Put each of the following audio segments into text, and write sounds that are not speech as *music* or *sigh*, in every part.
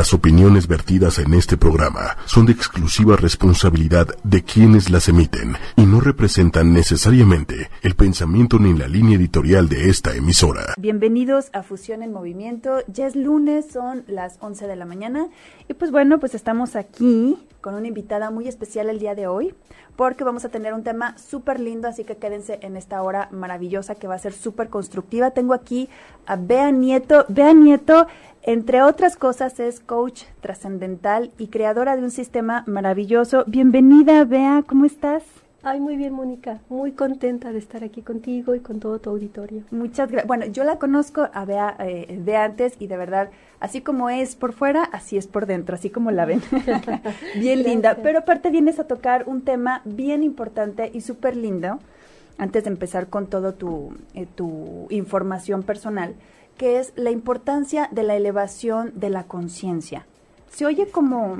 Las opiniones vertidas en este programa son de exclusiva responsabilidad de quienes las emiten y no representan necesariamente el pensamiento ni la línea editorial de esta emisora. Bienvenidos a Fusión en Movimiento. Ya es lunes, son las 11 de la mañana y pues bueno, pues estamos aquí con una invitada muy especial el día de hoy porque vamos a tener un tema súper lindo, así que quédense en esta hora maravillosa que va a ser súper constructiva. Tengo aquí a Bea Nieto. Bea Nieto entre otras cosas, es coach trascendental y creadora de un sistema maravilloso. Bienvenida, Bea, ¿cómo estás? Ay, muy bien, Mónica. Muy contenta de estar aquí contigo y con todo tu auditorio. Muchas gracias. Bueno, yo la conozco a Bea eh, de antes y de verdad, así como es por fuera, así es por dentro, así como la ven. *laughs* bien linda. Pero aparte vienes a tocar un tema bien importante y súper lindo, antes de empezar con todo tu, eh, tu información personal que es la importancia de la elevación de la conciencia. Se oye como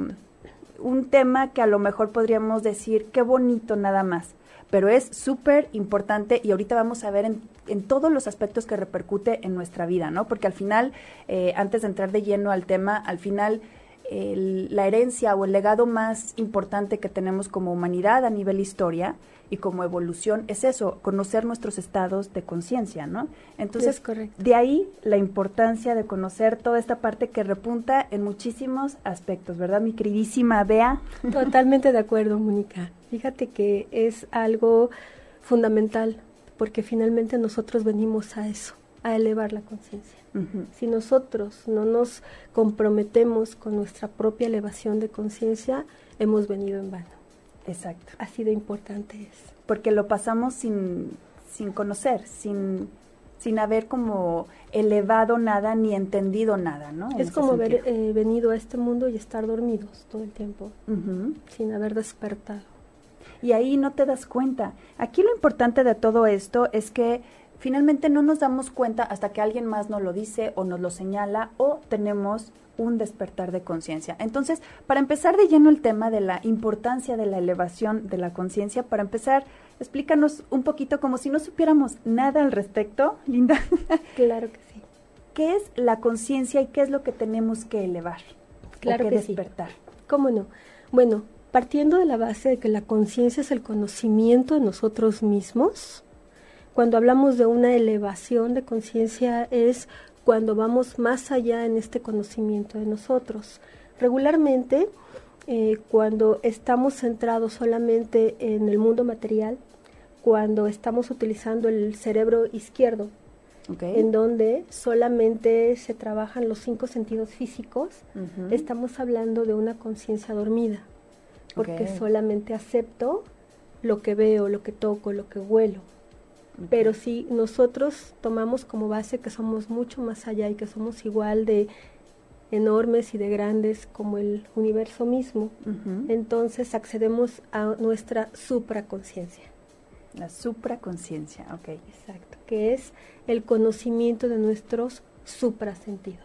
un tema que a lo mejor podríamos decir, qué bonito nada más, pero es súper importante y ahorita vamos a ver en, todos los aspectos que repercute en nuestra vida, ¿no? Porque al final, eh, antes de entrar de lleno al tema, al final la herencia o el legado más importante que tenemos como humanidad a nivel historia y como evolución es eso, conocer nuestros estados de conciencia, ¿no? Entonces, de ahí la importancia de conocer toda esta parte que repunta en muchísimos aspectos, ¿verdad, mi queridísima Bea? Totalmente de acuerdo, Mónica. Fíjate que es algo fundamental porque finalmente nosotros venimos a eso, a elevar la conciencia. Si nosotros no nos comprometemos con nuestra propia elevación de conciencia, hemos venido en vano. Exacto. Así de importante es. Porque lo pasamos sin, sin conocer, sin, sin haber como elevado nada ni entendido nada, ¿no? es como haber eh, venido a este mundo y estar dormidos todo el tiempo, sin haber despertado. Y ahí no te das cuenta. Aquí lo importante de todo esto es que finalmente no nos damos cuenta hasta que alguien más nos lo dice o nos lo señala o tenemos un despertar de conciencia. Entonces, para empezar de lleno el tema de la importancia de la elevación de la conciencia, para empezar, explícanos un poquito como si no supiéramos nada al respecto, Linda. *laughs* Claro que sí. ¿Qué es la conciencia y qué es lo que tenemos que elevar? Claro que, despertar. ¿Cómo no? Bueno, partiendo de la base de que la conciencia es el conocimiento de nosotros mismos, cuando hablamos de una elevación de conciencia es cuando vamos más allá en este conocimiento de nosotros. Regularmente, eh, cuando estamos centrados solamente en el mundo material, cuando estamos utilizando el cerebro izquierdo, en donde solamente se trabajan los cinco sentidos físicos, estamos hablando de una conciencia dormida, porque solamente acepto lo que veo, lo que toco, lo que huelo. Pero si nosotros tomamos como base que somos mucho más allá y que somos igual de enormes y de grandes como el universo mismo, entonces accedemos a nuestra supraconciencia. La supraconciencia, ok. Exacto, que es el conocimiento de nuestros suprasentidos.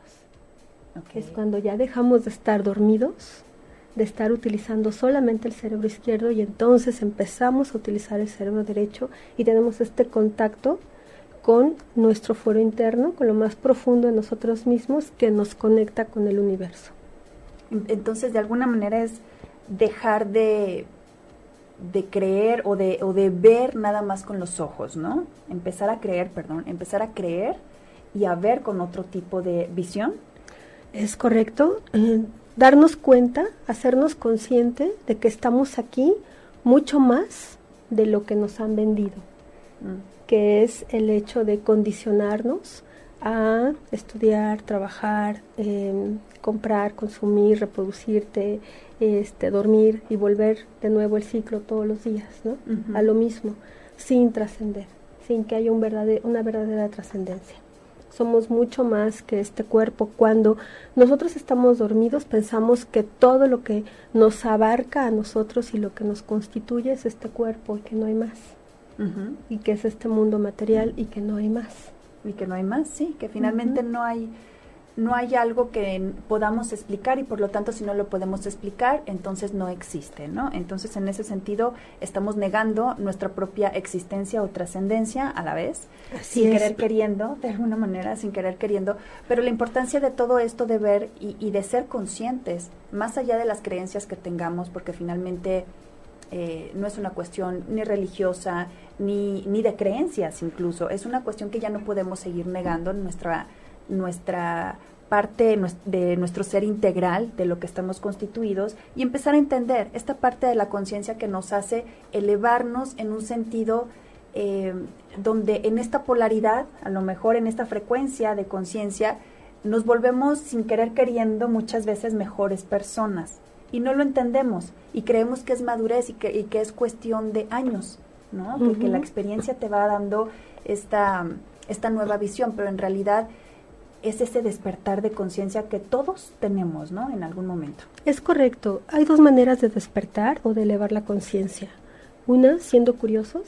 Okay. Es cuando ya dejamos de estar dormidos de estar utilizando solamente el cerebro izquierdo y entonces empezamos a utilizar el cerebro derecho y tenemos este contacto con nuestro fuero interno, con lo más profundo de nosotros mismos que nos conecta con el universo. Entonces, de alguna manera es dejar de, de creer o de, o de ver nada más con los ojos, ¿no? Empezar a creer, perdón, empezar a creer y a ver con otro tipo de visión. Es correcto. Eh, darnos cuenta, hacernos consciente de que estamos aquí mucho más de lo que nos han vendido, mm. que es el hecho de condicionarnos a estudiar, trabajar, em, comprar, consumir, reproducirte, este, dormir y volver de nuevo el ciclo todos los días, ¿no? A lo mismo, sin trascender, sin que haya un una verdadera trascendencia somos mucho más que este cuerpo. Cuando nosotros estamos dormidos pensamos que todo lo que nos abarca a nosotros y lo que nos constituye es este cuerpo y que no hay más. Y que es este mundo material y que no hay más. Y que no hay más, sí, que finalmente no hay no hay algo que podamos explicar y por lo tanto si no lo podemos explicar, entonces no existe, ¿no? Entonces en ese sentido estamos negando nuestra propia existencia o trascendencia a la vez, sin querer queriendo, de alguna manera, sin querer queriendo, pero la importancia de todo esto de ver y, y de ser conscientes, más allá de las creencias que tengamos, porque finalmente eh, no es una cuestión ni religiosa, ni, ni de creencias incluso, es una cuestión que ya no podemos seguir negando nuestra nuestra parte de nuestro ser integral, de lo que estamos constituidos, y empezar a entender esta parte de la conciencia que nos hace elevarnos en un sentido eh, donde en esta polaridad, a lo mejor en esta frecuencia de conciencia, nos volvemos sin querer queriendo muchas veces mejores personas. Y no lo entendemos y creemos que es madurez y que, es cuestión de años, ¿no? Porque la experiencia te va dando esta, esta nueva visión, pero en realidad es ese despertar de conciencia que todos tenemos, ¿no? En algún momento. Es correcto. Hay dos maneras de despertar o de elevar la conciencia. Una, siendo curiosos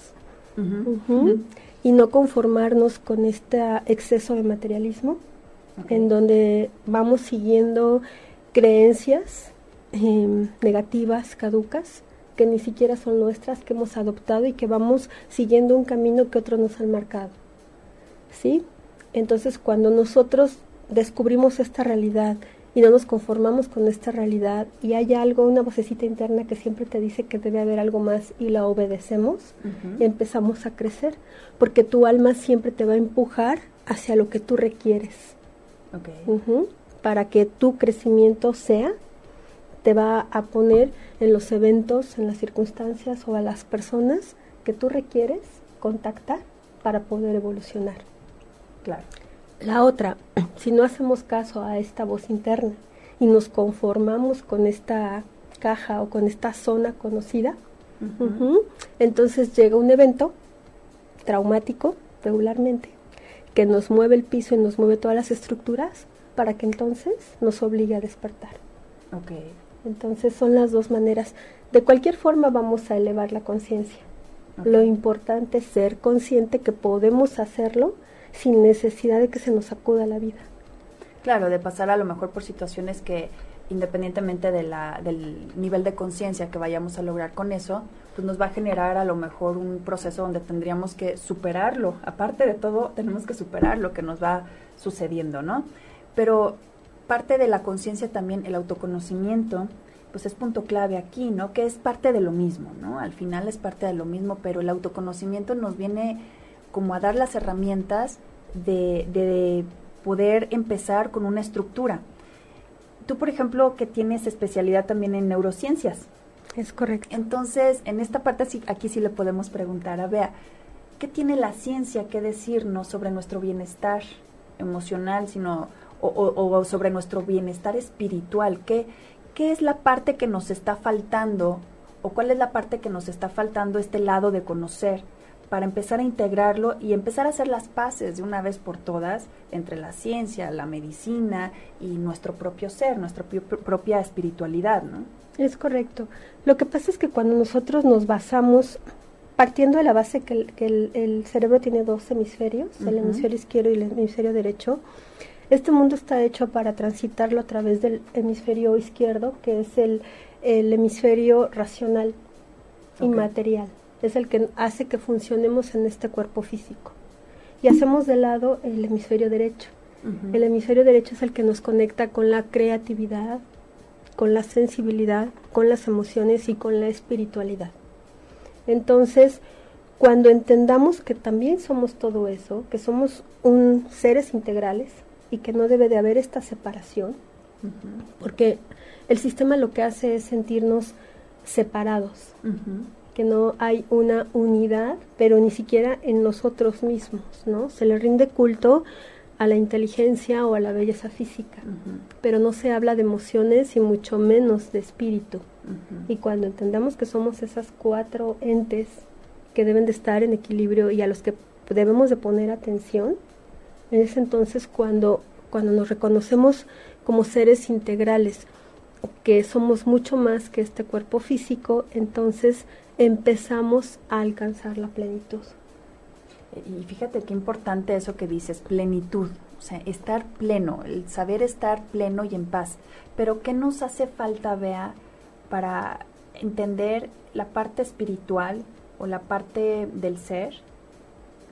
y no conformarnos con este exceso de materialismo, en donde vamos siguiendo creencias em, negativas, caducas, que ni siquiera son nuestras, que hemos adoptado y que vamos siguiendo un camino que otros nos han marcado. ¿Sí? Entonces, cuando nosotros descubrimos esta realidad y no nos conformamos con esta realidad y hay algo, una vocecita interna que siempre te dice que debe haber algo más y la obedecemos, empezamos a crecer, porque tu alma siempre te va a empujar hacia lo que tú requieres. Para que tu crecimiento sea, te va a poner en los eventos, en las circunstancias o a las personas que tú requieres contactar para poder evolucionar. La otra, *clears throat* si no hacemos caso a esta voz interna y nos conformamos con esta caja o con esta zona conocida, entonces llega un evento traumático regularmente que nos mueve el piso y nos mueve todas las estructuras para que entonces nos obligue a despertar. Okay. Entonces son las dos maneras. De cualquier forma vamos a elevar la conciencia. Lo importante es ser consciente que podemos hacerlo sin necesidad de que se nos acuda la vida. Claro, de pasar a lo mejor por situaciones que independientemente de la, del nivel de conciencia que vayamos a lograr con eso, pues nos va a generar a lo mejor un proceso donde tendríamos que superarlo. Aparte de todo, tenemos que superar lo que nos va sucediendo, ¿no? Pero parte de la conciencia también, el autoconocimiento, pues es punto clave aquí, ¿no? Que es parte de lo mismo, ¿no? Al final es parte de lo mismo, pero el autoconocimiento nos viene como a dar las herramientas de, de poder empezar con una estructura. Tú, por ejemplo, que tienes especialidad también en neurociencias. Es correcto. Entonces, en esta parte sí, aquí sí le podemos preguntar a Bea, ¿qué tiene la ciencia que decirnos sobre nuestro bienestar emocional, sino o, o, sobre nuestro bienestar espiritual? ¿Qué, ¿Qué es la parte que nos está faltando o cuál es la parte que nos está faltando este lado de conocer para empezar a integrarlo y empezar a hacer las paces de una vez por todas entre la ciencia, la medicina y nuestro propio ser, nuestra propia espiritualidad, ¿no? Es correcto. Lo que pasa es que cuando nosotros nos basamos, partiendo de la base que el, cerebro tiene dos hemisferios, el hemisferio izquierdo y el hemisferio derecho, este mundo está hecho para transitarlo a través del hemisferio izquierdo, que es el, hemisferio racional y material es el que hace que funcionemos en este cuerpo físico. Y hacemos de lado el hemisferio derecho. El hemisferio derecho es el que nos conecta con la creatividad, con la sensibilidad, con las emociones y con la espiritualidad. Entonces, cuando entendamos que también somos todo eso, que somos un seres integrales y que no debe de haber esta separación, porque el sistema lo que hace es sentirnos separados que no hay una unidad, pero ni siquiera en nosotros mismos, ¿no? Se le rinde culto a la inteligencia o a la belleza física, pero no se habla de emociones y mucho menos de espíritu. Y cuando entendamos que somos esas cuatro entes que deben de estar en equilibrio y a los que debemos de poner atención, es entonces cuando, cuando nos reconocemos como seres integrales, que somos mucho más que este cuerpo físico, entonces empezamos a alcanzar la plenitud. Y fíjate qué importante eso que dices, plenitud. o sea, estar pleno, el saber estar pleno y en paz. Pero ¿qué nos hace falta, Bea, para entender la parte espiritual o la parte del ser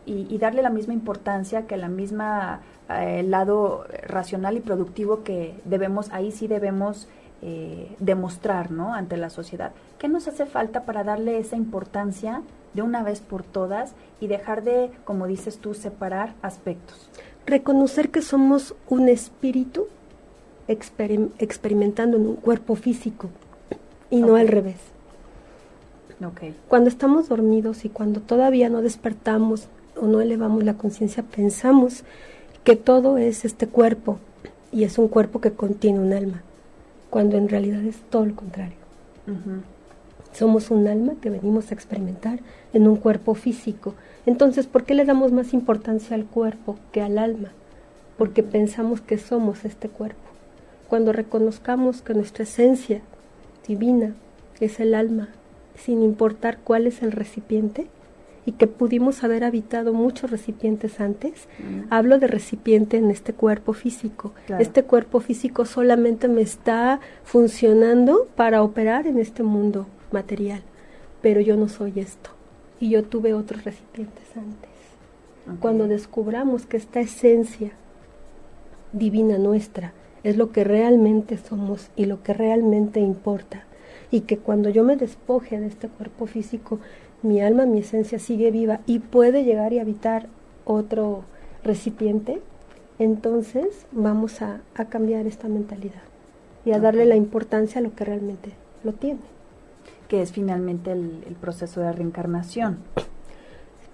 y, darle la misma importancia que la misma eh, lado racional y productivo que debemos, ahí sí debemos eh, demostrar ¿no? ante la sociedad. ¿Qué nos hace falta para darle esa importancia de una vez por todas y dejar de, como dices tú, separar aspectos? Reconocer que somos un espíritu experimentando en un cuerpo físico y no al revés. Okay. Cuando estamos dormidos y cuando todavía no despertamos o no elevamos la conciencia, pensamos que todo es este cuerpo y es un cuerpo que contiene un alma cuando en realidad es todo lo contrario. Somos un alma que venimos a experimentar en un cuerpo físico. Entonces, ¿por qué le damos más importancia al cuerpo que al alma? Porque pensamos que somos este cuerpo. Cuando reconozcamos que nuestra esencia divina es el alma, sin importar cuál es el recipiente, y que pudimos haber habitado muchos recipientes antes. Hablo de recipiente en este cuerpo físico. Este cuerpo físico solamente me está funcionando para operar en este mundo material, pero yo no soy esto y yo tuve otros recipientes antes. Cuando descubramos que esta esencia divina nuestra es lo que realmente somos y lo que realmente importa, y que cuando yo me despoje de este cuerpo físico, mi alma, mi esencia sigue viva y puede llegar y habitar otro recipiente, entonces vamos a, cambiar esta mentalidad y a darle la importancia a lo que realmente lo tiene. Que es finalmente el, proceso de reencarnación.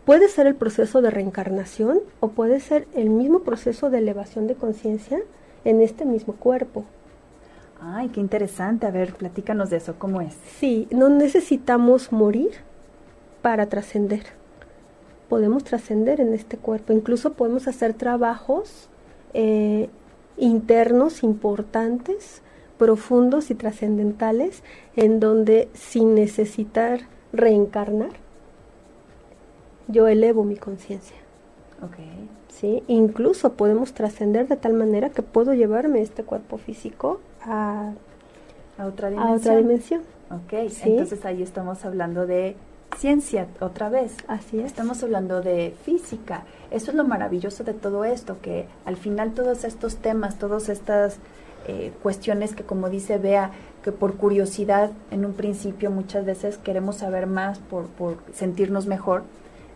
Puede ser el proceso de reencarnación o puede ser el mismo proceso de elevación de conciencia en este mismo cuerpo. Ay, qué interesante. A ver, platícanos de eso, ¿cómo es? Sí, no necesitamos morir para trascender. Podemos trascender en este cuerpo, incluso podemos hacer trabajos eh, internos importantes, profundos y trascendentales, en donde sin necesitar reencarnar, yo elevo mi conciencia. Okay. ¿Sí? Incluso podemos trascender de tal manera que puedo llevarme este cuerpo físico a, otra dimensión. A otra dimensión. Ok, entonces ahí estamos hablando de ciencia otra vez. Así es. Estamos hablando de física. Eso es lo maravilloso de todo esto, que al final todos estos temas, todas estas eh, cuestiones que como dice Bea, que por curiosidad en un principio muchas veces queremos saber más por, por sentirnos mejor,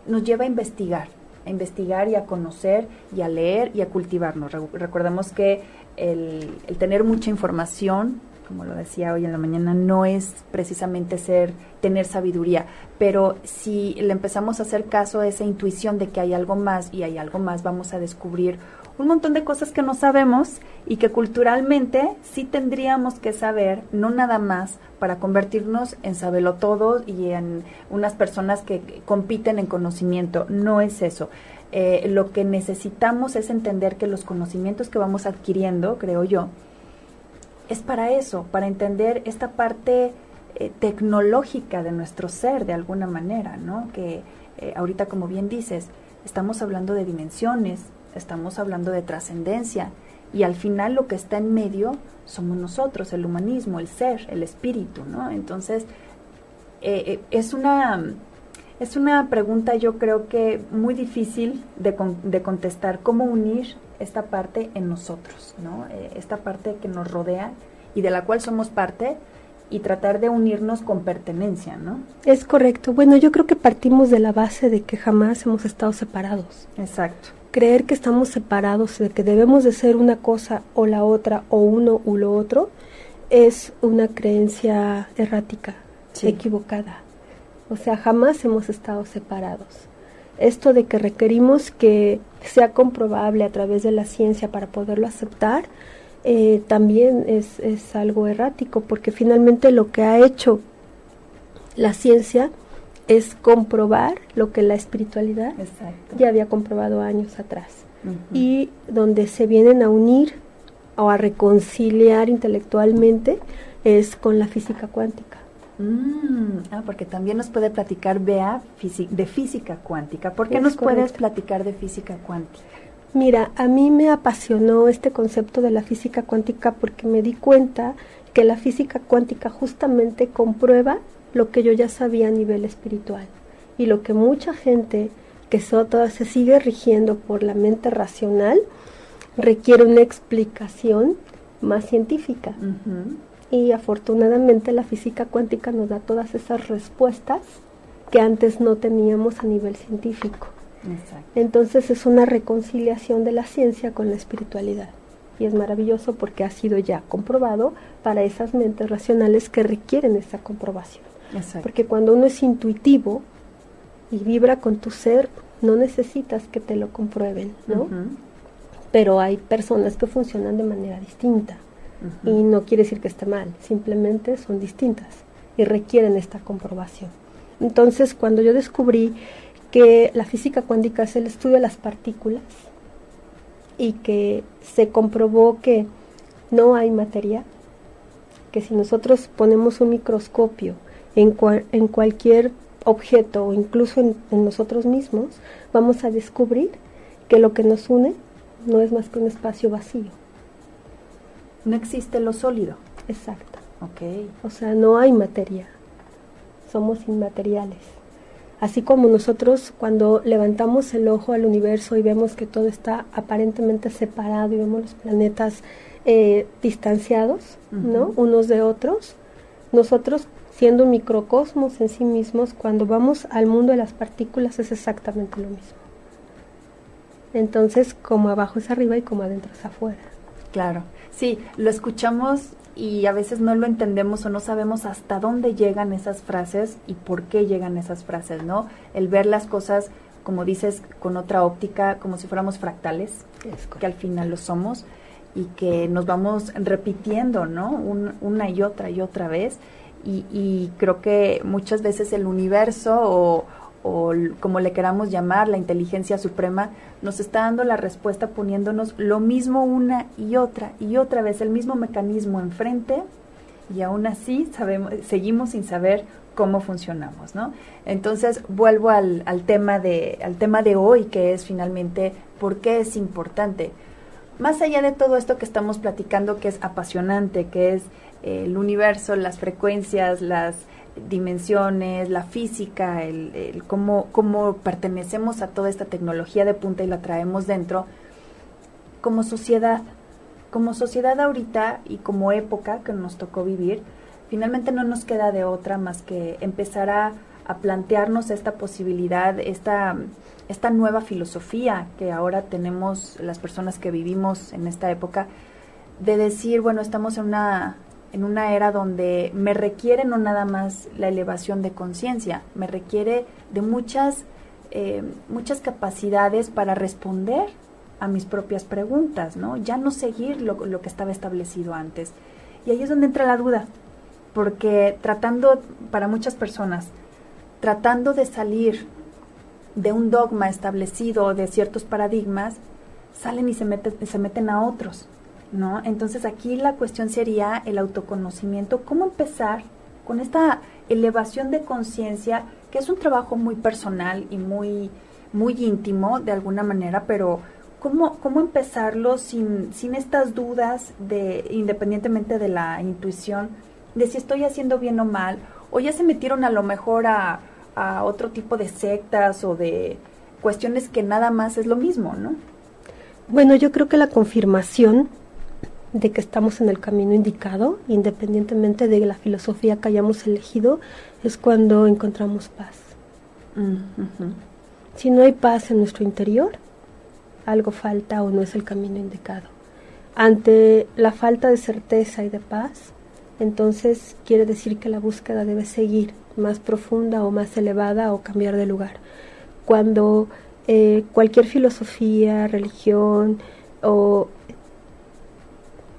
nos lleva a investigar, a investigar y a conocer y a leer y a cultivarnos. recordemos que el, el tener mucha información como lo decía hoy en la mañana, no es precisamente ser, tener sabiduría, pero si le empezamos a hacer caso a esa intuición de que hay algo más y hay algo más, vamos a descubrir un montón de cosas que no sabemos y que culturalmente sí tendríamos que saber, no nada más para convertirnos en sabelo todo y en unas personas que compiten en conocimiento, no es eso. Eh, lo que necesitamos es entender que los conocimientos que vamos adquiriendo, creo yo, es para eso, para entender esta parte eh, tecnológica de nuestro ser de alguna manera, ¿no? Que eh, ahorita, como bien dices, estamos hablando de dimensiones, estamos hablando de trascendencia, y al final lo que está en medio somos nosotros, el humanismo, el ser, el espíritu, ¿no? Entonces, eh, es una es una pregunta yo creo que muy difícil de, de contestar, cómo unir esta parte en nosotros, ¿no? Eh, esta parte que nos rodea y de la cual somos parte y tratar de unirnos con pertenencia, ¿no? Es correcto. Bueno, yo creo que partimos de la base de que jamás hemos estado separados. Exacto. Creer que estamos separados, de que debemos de ser una cosa o la otra o uno u lo otro, es una creencia errática, equivocada. O sea, jamás hemos estado separados esto de que requerimos que sea comprobable a través de la ciencia para poderlo aceptar, eh, también es, es, algo errático, porque finalmente lo que ha hecho la ciencia es comprobar lo que la espiritualidad ya había comprobado años atrás. Y donde se vienen a unir o a reconciliar intelectualmente es con la física cuántica. Mm, ah, porque también nos puede platicar Bea de física cuántica. ¿Por qué nos puedes platicar de física cuántica? Mira, a mí me apasionó este concepto de la física cuántica porque me di cuenta que la física cuántica justamente comprueba lo que yo ya sabía a nivel espiritual y lo que mucha gente que se sigue rigiendo por la mente racional requiere una explicación más científica. Y afortunadamente la física cuántica nos da todas esas respuestas que antes no teníamos a nivel científico. Entonces es una reconciliación de la ciencia con la espiritualidad. Y es maravilloso porque ha sido ya comprobado para esas mentes racionales que requieren esa comprobación. Porque cuando uno es intuitivo y vibra con tu ser, no necesitas que te lo comprueben, ¿no? Pero hay personas que funcionan de manera distinta. Y no quiere decir que esté mal, simplemente son distintas y requieren esta comprobación. Entonces, cuando yo descubrí que la física cuántica es el estudio de las partículas y que se comprobó que no hay materia, que si nosotros ponemos un microscopio en, en cualquier objeto o incluso en, en nosotros mismos, vamos a descubrir que lo que nos une no es más que un espacio vacío. No existe lo sólido. Exacto. Ok. O sea, no hay materia. Somos inmateriales. Así como nosotros cuando levantamos el ojo al universo y vemos que todo está aparentemente separado y vemos los planetas eh, distanciados, ¿no? Unos de otros, nosotros siendo un microcosmos en sí mismos, cuando vamos al mundo de las partículas es exactamente lo mismo. Entonces, como abajo es arriba y como adentro es afuera. Claro, sí, lo escuchamos y a veces no lo entendemos o no sabemos hasta dónde llegan esas frases y por qué llegan esas frases, ¿no? El ver las cosas, como dices, con otra óptica, como si fuéramos fractales, que al final lo somos y que nos vamos repitiendo, ¿no? una y otra y otra vez. Y, y creo que muchas veces el universo o, o como le queramos llamar, la inteligencia suprema, nos está dando la respuesta poniéndonos lo mismo una y otra y otra vez, el mismo mecanismo enfrente y aún así sabemos, seguimos sin saber cómo funcionamos, ¿no? Entonces vuelvo al, al, tema de, al tema de hoy, que es finalmente por qué es importante. Más allá de todo esto que estamos platicando, que es apasionante, que es el universo, las frecuencias, las dimensiones, la física, el, cómo, cómo pertenecemos a toda esta tecnología de punta y la traemos dentro, como sociedad, como sociedad ahorita y como época que nos tocó vivir, finalmente no nos queda de otra más que empezar a, a plantearnos esta posibilidad, esta, esta nueva filosofía que ahora tenemos las personas que vivimos en esta época, de decir, bueno, estamos en una en una era donde me requiere no nada más la elevación de conciencia, me requiere de muchas, eh, muchas capacidades para responder a mis propias preguntas, ¿no? Ya no seguir lo, lo que estaba establecido antes. Y ahí es donde entra la duda, porque tratando, para muchas personas, tratando de salir de un dogma establecido, de ciertos paradigmas, salen y se, meten, se meten a otros. ¿No? Entonces aquí la cuestión sería el autoconocimiento, cómo empezar con esta elevación de conciencia, que es un trabajo muy personal y muy, muy íntimo de alguna manera, pero ¿cómo, cómo empezarlo sin, sin estas dudas de, independientemente de la intuición, de si estoy haciendo bien o mal, o ya se metieron a lo mejor a, a otro tipo de sectas o de cuestiones que nada más es lo mismo, ¿no? Bueno, yo creo que la confirmación de que estamos en el camino indicado, independientemente de la filosofía que hayamos elegido, es cuando encontramos paz. Mm, si no hay paz en nuestro interior, algo falta o no es el camino indicado. Ante la falta de certeza y de paz, entonces quiere decir que la búsqueda debe seguir más profunda o más elevada o cambiar de lugar. Cuando eh, cualquier filosofía, religión o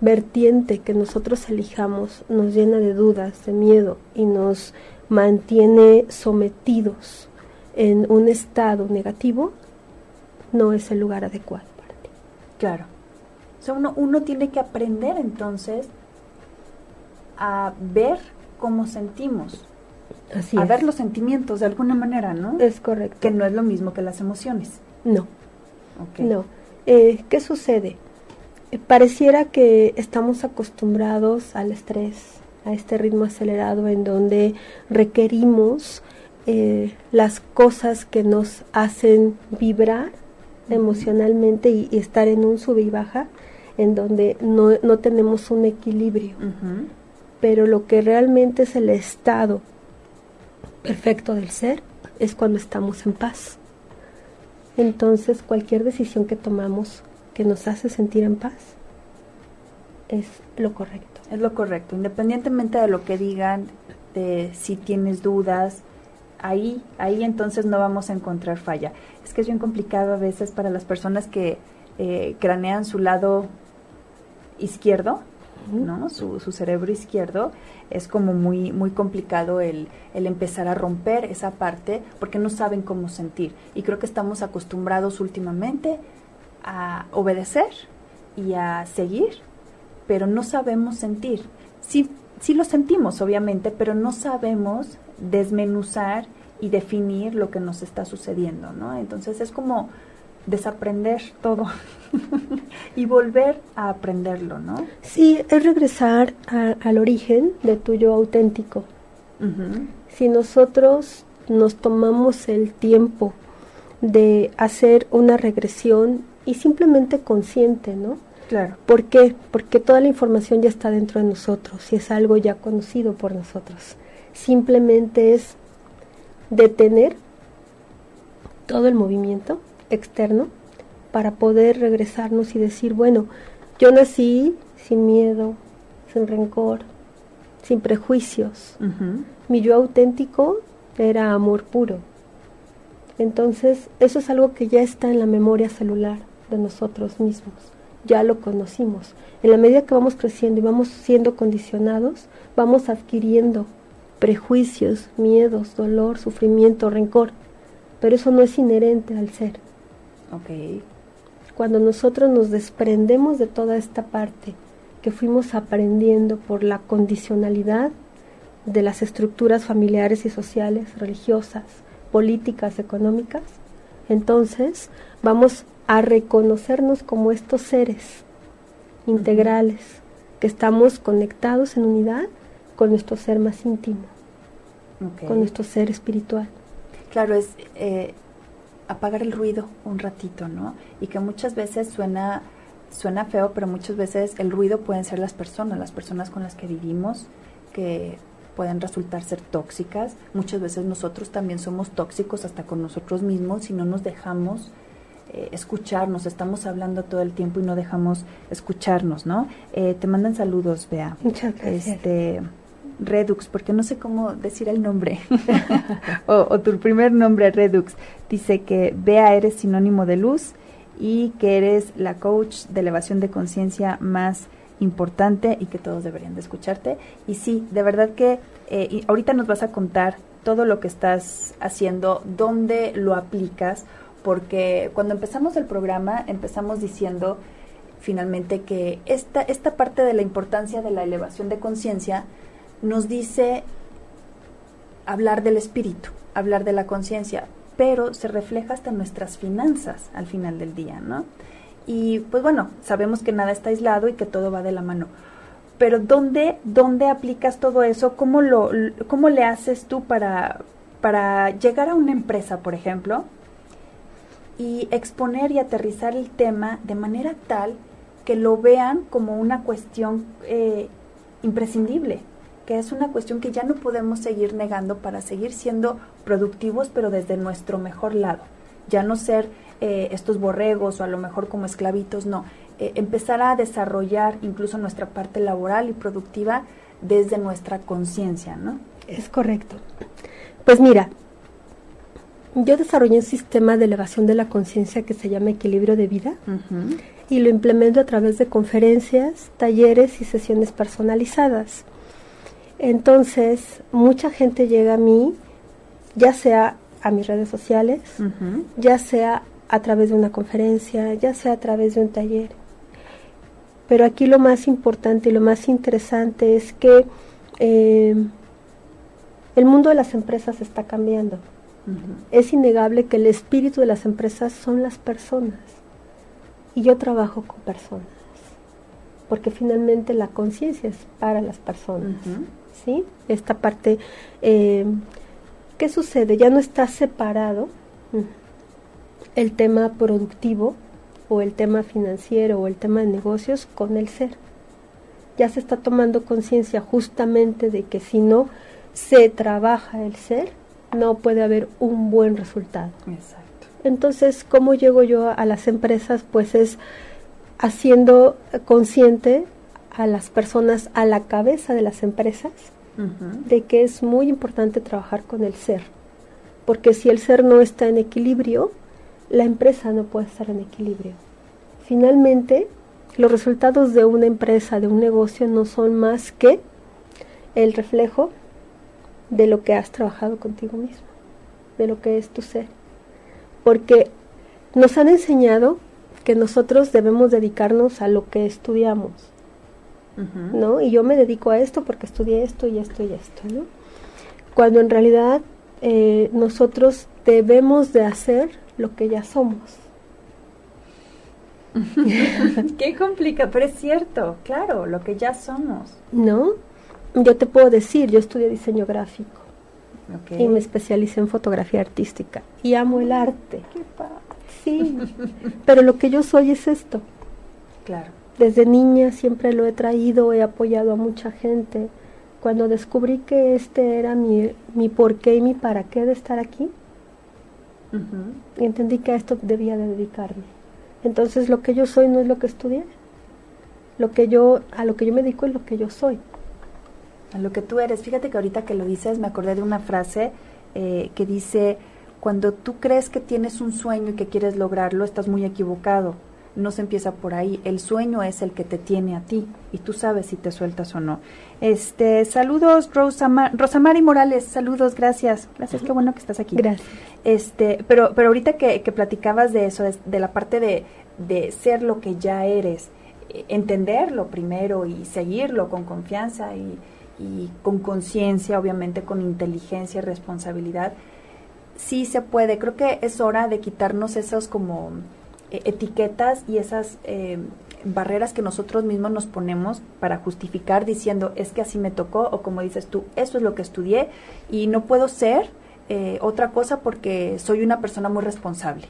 vertiente que nosotros elijamos nos llena de dudas, de miedo y nos mantiene sometidos en un estado negativo, no es el lugar adecuado para ti. Claro. O uno, uno tiene que aprender entonces a ver cómo sentimos. Así a ver los sentimientos de alguna manera, ¿no? Es correcto. Que no es lo mismo que las emociones. No. No. Eh, ¿Qué sucede? Pareciera que estamos acostumbrados al estrés, a este ritmo acelerado en donde requerimos eh, las cosas que nos hacen vibrar emocionalmente y, estar en un sube y baja, en donde no, no tenemos un equilibrio. Pero lo que realmente es el estado perfecto del ser es cuando estamos en paz. Entonces cualquier decisión que tomamos que nos hace sentir en paz es lo correcto. Es lo correcto, independientemente de lo que digan, de si tienes dudas, ahí, ahí entonces no vamos a encontrar falla. Es que es bien complicado a veces para las personas que eh, cranean su lado izquierdo, ¿no? Su, su, cerebro izquierdo, es como muy, muy complicado el, el, empezar a romper esa parte porque no saben cómo sentir. Y creo que estamos acostumbrados últimamente a obedecer y a seguir pero no sabemos sentir. Sí, sí lo sentimos, obviamente, pero no sabemos desmenuzar y definir lo que nos está sucediendo, ¿no? Entonces es como desaprender todo *laughs* y volver a aprenderlo, ¿no? Sí, es regresar al origen de tuyo auténtico. Si nosotros nos tomamos el tiempo de hacer una regresión y simplemente consciente, ¿no? Claro. ¿Por qué? Porque toda la información ya está dentro de nosotros y es algo ya conocido por nosotros. Simplemente es detener todo el movimiento externo para poder regresarnos y decir, bueno, yo nací sin miedo, sin rencor, sin prejuicios. Mi yo auténtico era amor puro. Entonces, eso es algo que ya está en la memoria celular de nosotros mismos ya lo conocimos. En la medida que vamos creciendo y vamos siendo condicionados, vamos adquiriendo prejuicios, miedos, dolor, sufrimiento, rencor. Pero eso no es inherente al ser. Okay. Cuando nosotros nos desprendemos de toda esta parte que fuimos aprendiendo por la condicionalidad de las estructuras familiares y sociales, religiosas, políticas, económicas, entonces vamos a reconocernos como estos seres integrales, que estamos conectados en unidad con nuestro ser más íntimo, con nuestro ser espiritual. Claro, es eh, apagar el ruido un ratito, ¿no? Y que muchas veces suena, suena feo, pero muchas veces el ruido pueden ser las personas, las personas con las que vivimos, que pueden resultar ser tóxicas. Muchas veces nosotros también somos tóxicos hasta con nosotros mismos si no nos dejamos eh, escucharnos, estamos hablando todo el tiempo y no dejamos escucharnos, ¿no? Eh, te mandan saludos, Bea. Muchas gracias. Este, Redux, porque no sé cómo decir el nombre, *laughs* o, tu primer nombre, Redux, dice que Bea eres sinónimo de luz y que eres la coach de elevación de conciencia más importante y que todos deberían de escucharte. Y sí, de verdad que eh, ahorita nos vas a contar todo lo que estás haciendo, dónde lo aplicas, porque cuando empezamos el programa empezamos diciendo finalmente que esta, esta parte de la importancia de la elevación de conciencia nos dice hablar del espíritu, hablar de la conciencia, pero se refleja hasta nuestras finanzas al final del día, ¿no? Y pues bueno, sabemos que nada está aislado y que todo va de la mano. Pero ¿dónde, dónde aplicas todo eso? ¿Cómo, lo, cómo le haces tú para, para llegar a una empresa, por ejemplo, y exponer y aterrizar el tema de manera tal que lo vean como una cuestión eh, imprescindible, que es una cuestión que ya no podemos seguir negando para seguir siendo productivos, pero desde nuestro mejor lado. Ya no ser eh, estos borregos o a lo mejor como esclavitos, no. Eh, empezar a desarrollar incluso nuestra parte laboral y productiva desde nuestra conciencia, ¿no? Es correcto. Pues mira, yo desarrollé un sistema de elevación de la conciencia que se llama equilibrio de vida y lo implemento a través de conferencias, talleres y sesiones personalizadas. Entonces, mucha gente llega a mí, ya sea a mis redes sociales, ya sea a través de una conferencia, ya sea a través de un taller. Pero aquí lo más importante y lo más interesante es que eh, el mundo de las empresas está cambiando es innegable que el espíritu de las empresas son las personas. y yo trabajo con personas, porque finalmente la conciencia es para las personas, ¿sí? Esta parte, eh, ¿qué sucede? Ya no está separado el tema productivo o el tema financiero o el tema de negocios con el ser. Ya se está tomando conciencia justamente de que si no se trabaja el ser, no puede haber un buen resultado. Exacto. Entonces, ¿cómo llego yo a las empresas? Pues es haciendo consciente a las personas a la cabeza de las empresas de que es muy importante trabajar con el ser. Porque si el ser no está en equilibrio, la empresa no puede estar en equilibrio. Finalmente, los resultados de una empresa, de un negocio, no son más que el reflejo de lo que has trabajado contigo mismo, de lo que es tu ser. Porque nos han enseñado que nosotros debemos dedicarnos a lo que estudiamos, ¿no? Y yo me dedico a esto porque estudié esto y esto y esto, ¿no? Cuando en realidad eh, nosotros debemos de hacer lo que ya somos. *laughs* Qué complica, pero es cierto, claro, lo que ya somos. ¿No? Yo te puedo decir, yo estudié diseño gráfico y me especialicé en fotografía artística y amo el arte. Qué padre. Sí, pero lo que yo soy es esto. Claro. Desde niña siempre lo he traído, he apoyado a mucha gente. Cuando descubrí que este era mi, mi porqué y mi para qué de estar aquí, entendí que a esto debía de dedicarme. Entonces lo que yo soy no es lo que estudié. Lo que yo, a lo que yo me dedico es lo que yo soy. A lo que tú eres. Fíjate que ahorita que lo dices me acordé de una frase eh, que dice, cuando tú crees que tienes un sueño y que quieres lograrlo, estás muy equivocado. No se empieza por ahí. El sueño es el que te tiene a ti y tú sabes si te sueltas o no. Este, saludos Rosamari Morales, saludos, gracias. Gracias, qué bueno que estás aquí. Gracias. Este, pero, pero ahorita que, platicabas de eso, de, la parte de, de, ser lo que ya eres, eh, entenderlo primero y seguirlo con confianza y, y con conciencia, obviamente con inteligencia y responsabilidad, sí se puede. Creo que es hora de quitarnos esos como eh, etiquetas y esas eh, barreras que nosotros mismos nos ponemos para justificar diciendo es que así me tocó o como dices tú, eso es lo que estudié y no puedo ser eh, otra cosa porque soy una persona muy responsable.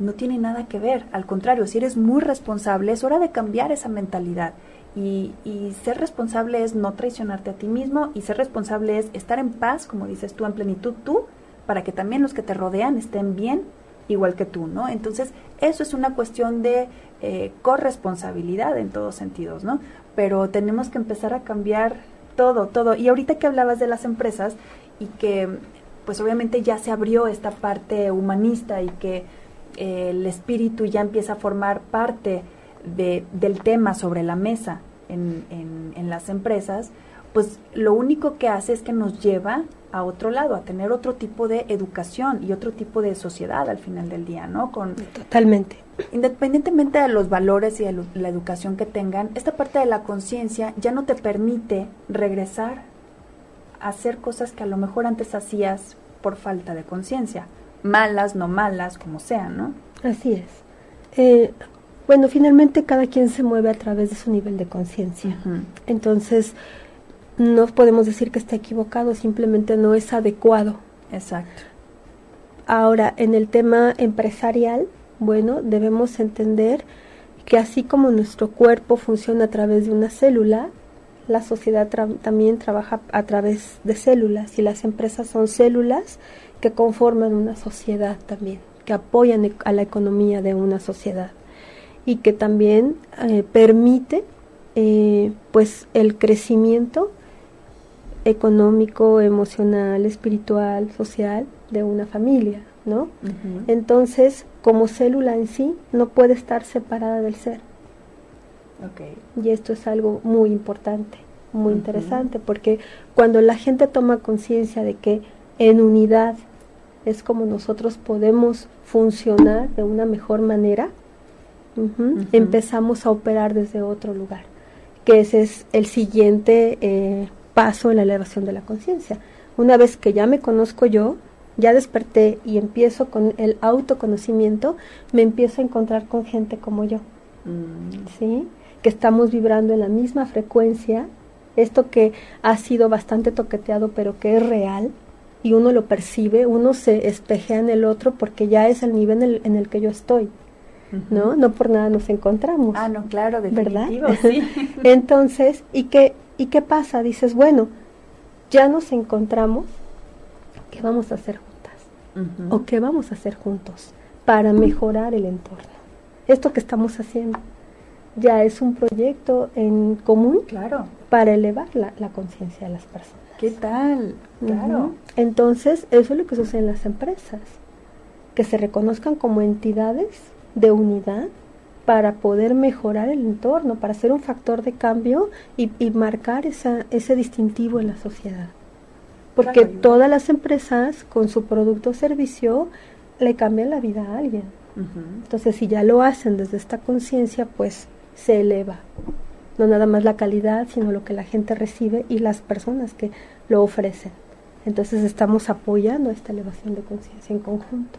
No tiene nada que ver, al contrario, si eres muy responsable es hora de cambiar esa mentalidad. Y, y, ser responsable es no traicionarte a ti mismo y ser responsable es estar en paz, como dices tú, en plenitud tú, para que también los que te rodean estén bien igual que tú, ¿no? Entonces, eso es una cuestión de eh, corresponsabilidad en todos sentidos, ¿no? Pero tenemos que empezar a cambiar todo, todo. Y ahorita que hablabas de las empresas y que, pues obviamente ya se abrió esta parte humanista y que eh, el espíritu ya empieza a formar parte de, del tema sobre la mesa en, en, en las empresas, pues lo único que hace es que nos lleva a otro lado, a tener otro tipo de educación y otro tipo de sociedad al final del día, ¿no? Con, Totalmente. Independientemente de los valores y de la educación que tengan, esta parte de la conciencia ya no te permite regresar a hacer cosas que a lo mejor antes hacías por falta de conciencia, malas, no malas, como sean, ¿no? Así es. Eh, bueno, finalmente cada quien se mueve a través de su nivel de conciencia. Entonces, no podemos decir que está equivocado, simplemente no es adecuado. Exacto. Ahora, en el tema empresarial, bueno, debemos entender que así como nuestro cuerpo funciona a través de una célula, la sociedad también trabaja a través de células y las empresas son células que conforman una sociedad también, que apoyan e-, a la economía de una sociedad y que también eh, permite eh, pues el crecimiento económico, emocional, espiritual, social de una familia, ¿no? Entonces, como célula en sí, no puede estar separada del ser. Y esto es algo muy importante, muy interesante, porque cuando la gente toma conciencia de que en unidad es como nosotros podemos funcionar de una mejor manera, empezamos a operar desde otro lugar, que ese es el siguiente eh, paso en la elevación de la conciencia. Una vez que ya me conozco yo, ya desperté y empiezo con el autoconocimiento, me empiezo a encontrar con gente como yo, mm. ¿sí? Que estamos vibrando en la misma frecuencia, esto que ha sido bastante toqueteado, pero que es real, y uno lo percibe, uno se espejea en el otro porque ya es el nivel en el, en el que yo estoy. ¿No? No por nada nos encontramos. Ah, no, claro, definitivo, ¿verdad? *laughs* Sí. Entonces, ¿y qué, ¿y qué pasa? Dices, bueno, ya nos encontramos, ¿qué vamos a hacer juntas? ¿O qué vamos a hacer juntos para mejorar el entorno? Esto que estamos haciendo ya es un proyecto en común claro. para elevar la, la conciencia de las personas. ¿Qué tal? Claro. Entonces, eso es lo que sucede en las empresas, que se reconozcan como entidades de unidad para poder mejorar el entorno, para ser un factor de cambio y, marcar esa, ese distintivo en la sociedad. Porque todas las empresas con su producto o servicio le cambian la vida a alguien. Entonces, si ya lo hacen desde esta conciencia, pues se eleva no nada más la calidad, sino lo que la gente recibe y las personas que lo ofrecen. Entonces estamos apoyando esta elevación de conciencia en conjunto.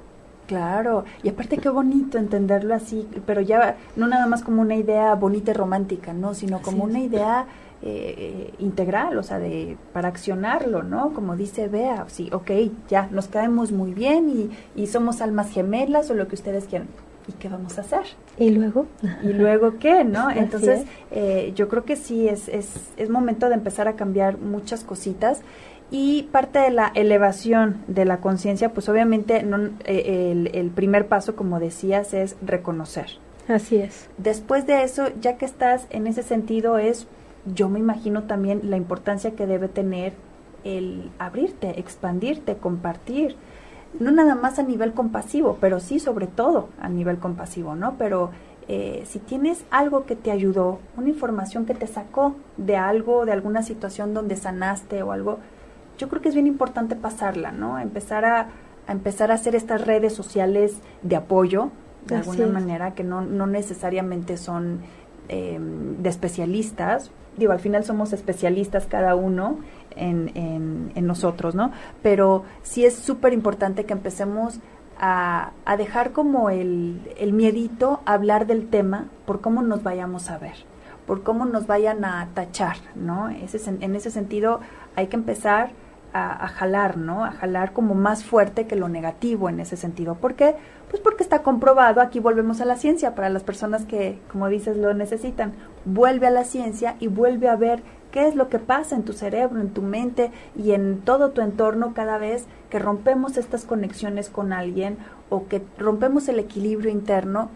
Claro, y aparte qué bonito entenderlo así, pero ya no nada más como una idea bonita y romántica, ¿no? Sino como una idea eh, integral, o sea, de para accionarlo, ¿no? Como dice Bea, sí, ok, ya, nos caemos muy bien y, y somos almas gemelas o lo que ustedes quieran ¿y qué vamos a hacer? ¿Y luego? ¿Y luego qué? ¿No? Entonces, eh, yo creo que sí, es, es, es momento de empezar a cambiar muchas cositas. Y parte de la elevación de la conciencia, pues obviamente no, eh, el, el, primer paso, como decías, es reconocer. Así es. Después de eso, ya que estás en ese sentido, es, yo me imagino también la importancia que debe tener el abrirte, expandirte, compartir no nada más a nivel compasivo, pero sí sobre todo a nivel compasivo, ¿no? Pero eh, si tienes algo que te ayudó, una información que te sacó de algo, de alguna situación donde sanaste o algo, yo creo que es bien importante pasarla, ¿no? Empezar a, empezar a hacer estas redes sociales de apoyo, de alguna manera, que no, no necesariamente son em, de especialistas. Digo, al final somos especialistas cada uno en, en, nosotros, ¿no? Pero sí es súper importante que empecemos a, a, dejar como el, el miedito a hablar del tema por cómo nos vayamos a ver, por cómo nos vayan a tachar, ¿no? Ese, en ese sentido hay que empezar a, jalar, ¿no? A jalar como más fuerte que lo negativo en ese sentido. ¿Por qué? Pues porque está comprobado, aquí volvemos a la ciencia, para las personas que, como dices, lo necesitan. Vuelve a la ciencia y vuelve a ver qué es lo que pasa en tu cerebro, en tu mente y en todo tu entorno cada vez que rompemos estas conexiones con alguien o que rompemos el equilibrio interno.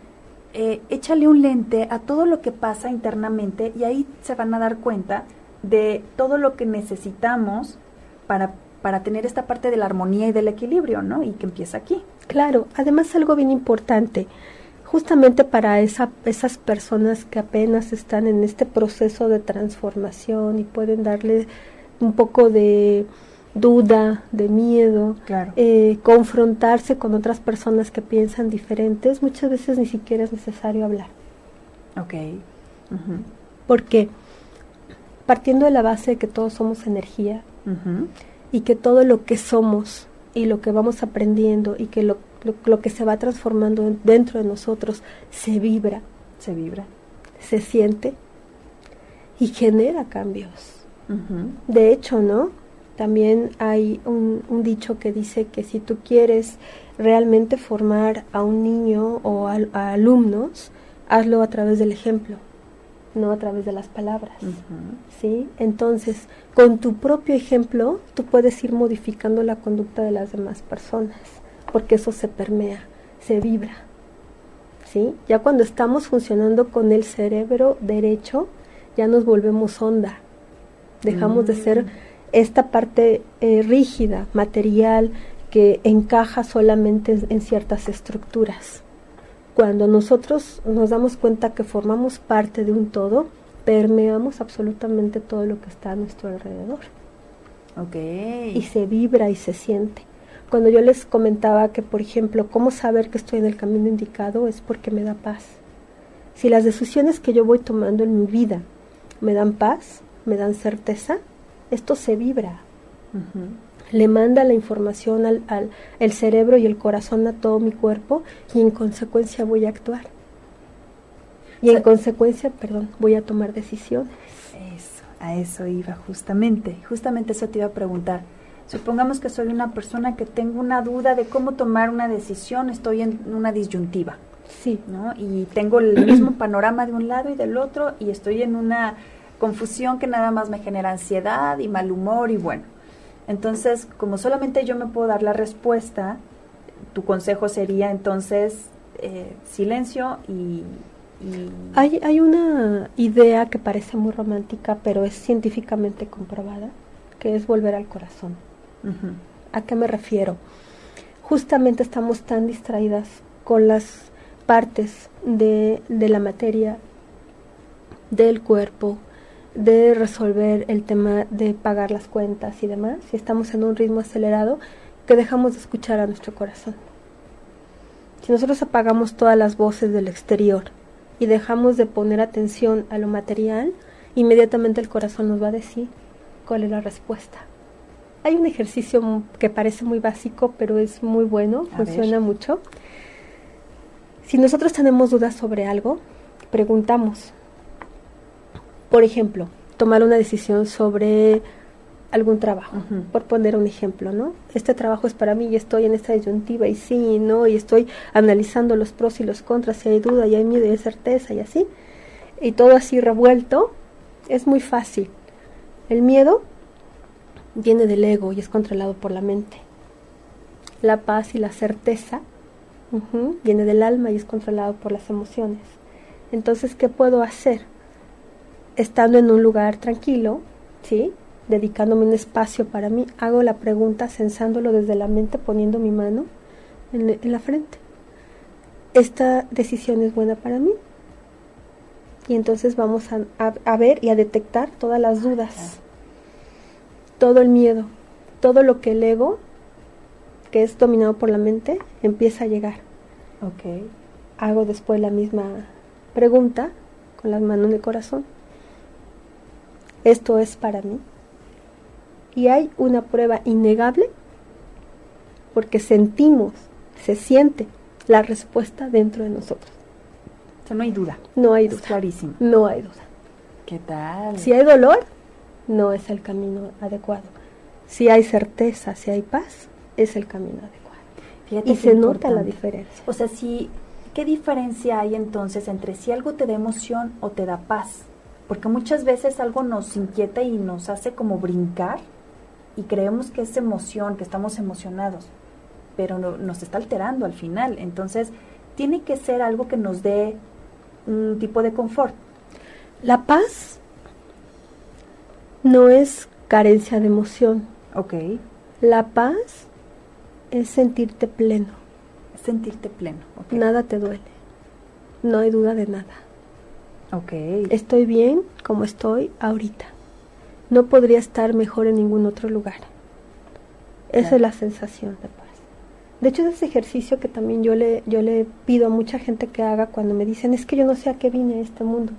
Eh, échale un lente a todo lo que pasa internamente y ahí se van a dar cuenta de todo lo que necesitamos para, para tener esta parte de la armonía y del equilibrio, ¿no? Y que empieza aquí. Claro, además algo bien importante, justamente para esa, esas personas que apenas están en este proceso de transformación y pueden darle un poco de duda, de miedo, eh, confrontarse con otras personas que piensan diferentes, muchas veces ni siquiera es necesario hablar. Ok. Porque partiendo de la base de que todos somos energía y que todo lo que somos y lo que vamos aprendiendo y que lo lo, que se va transformando dentro de nosotros se vibra. Se vibra. Se siente y genera cambios. De hecho, ¿no? También hay un, dicho que dice que si tú quieres realmente formar a un niño o a, alumnos, hazlo a través del ejemplo, no a través de las palabras. ¿Sí? Entonces, con tu propio ejemplo, tú puedes ir modificando la conducta de las demás personas porque eso se permea, se vibra. ¿Sí? Ya cuando estamos funcionando con el cerebro derecho, ya nos volvemos onda. Dejamos de ser mm. esta parte eh, rígida, material, que encaja solamente en ciertas estructuras. Cuando nosotros nos damos cuenta que formamos parte de un todo, permeamos absolutamente todo lo que está a nuestro alrededor. Okay. Y se vibra y se siente. Cuando yo les comentaba que, por ejemplo, cómo saber que estoy en el camino indicado es porque me da paz. Si las decisiones que yo voy tomando en mi vida me dan paz, me dan certeza, esto se vibra. Le manda la información al, al el cerebro y el corazón a todo mi cuerpo y en consecuencia voy a actuar. Y en consecuencia, perdón, voy a tomar decisiones. Eso, a eso iba justamente. Justamente eso te iba a preguntar. Supongamos que soy una persona que tengo una duda de cómo tomar una decisión, estoy en una disyuntiva. Sí. ¿no? Y tengo el *clears throat* mismo panorama de un lado y del otro y estoy en una confusión que nada más me genera ansiedad y mal humor y bueno. Entonces, como solamente yo me puedo dar la respuesta, tu consejo sería entonces eh, silencio y, Hay, hay una idea que parece muy romántica, pero es científicamente comprobada, que es volver al corazón. ¿A qué me refiero? Justamente estamos tan distraídas con las partes de, de la materia, del cuerpo, de resolver el tema de pagar las cuentas y demás, si estamos en un ritmo acelerado, que dejamos de escuchar a nuestro corazón. Si nosotros apagamos todas las voces del exterior y dejamos de poner atención a lo material, inmediatamente el corazón nos va a decir cuál es la respuesta. Hay un ejercicio que parece muy básico, pero es muy bueno, funciona mucho. Si nosotros tenemos dudas sobre algo, preguntamos, por ejemplo, tomar una decisión sobre algún trabajo, por poner un ejemplo, ¿no? Este trabajo es para mí y estoy en esta disyuntiva y sí y no, y estoy analizando los pros y los contras, si hay duda y hay miedo y hay certeza y así, y todo así revuelto, es muy fácil. El miedo viene del ego y es controlado por la mente. La paz y la certeza viene del alma y es controlado por las emociones. Entonces, ¿qué puedo hacer? Estando en un lugar tranquilo, ¿sí? Dedicándome un espacio para mí, hago la pregunta sensándolo desde la mente, poniendo mi mano en, la frente. ¿Esta decisión es buena para mí? Y entonces vamos a, a ver y a detectar todas las dudas, todo el miedo, todo lo que el ego, que es dominado por la mente, empieza a llegar. Ok. Hago después la misma pregunta con las manos en el corazón esto es para mí. Y hay una prueba innegable porque sentimos, se siente la respuesta dentro de nosotros. O sea, no hay duda. No hay duda. clarísimo. No hay duda. ¿Qué tal? Si hay dolor, no es el camino adecuado. Si hay certeza, si hay paz, es el camino adecuado. y se nota la diferencia. O sea, si, ¿qué diferencia hay entonces entre si algo te da emoción o te da paz? Porque muchas veces algo nos inquieta y nos hace como brincar y creemos que es emoción, que estamos emocionados, pero nos está alterando al final. Entonces, tiene que ser algo que nos dé un tipo de confort. La paz no es carencia de emoción. Ok. La paz es sentirte pleno. sentirte pleno. Nada te duele. No hay duda de nada. Okay. Estoy bien como estoy ahorita. No podría estar mejor en ningún otro lugar. Esa es la sensación de paz. De hecho, es ese ejercicio que también yo le, yo le pido a mucha gente que haga cuando me dicen, es que yo no sé a qué vine a este mundo.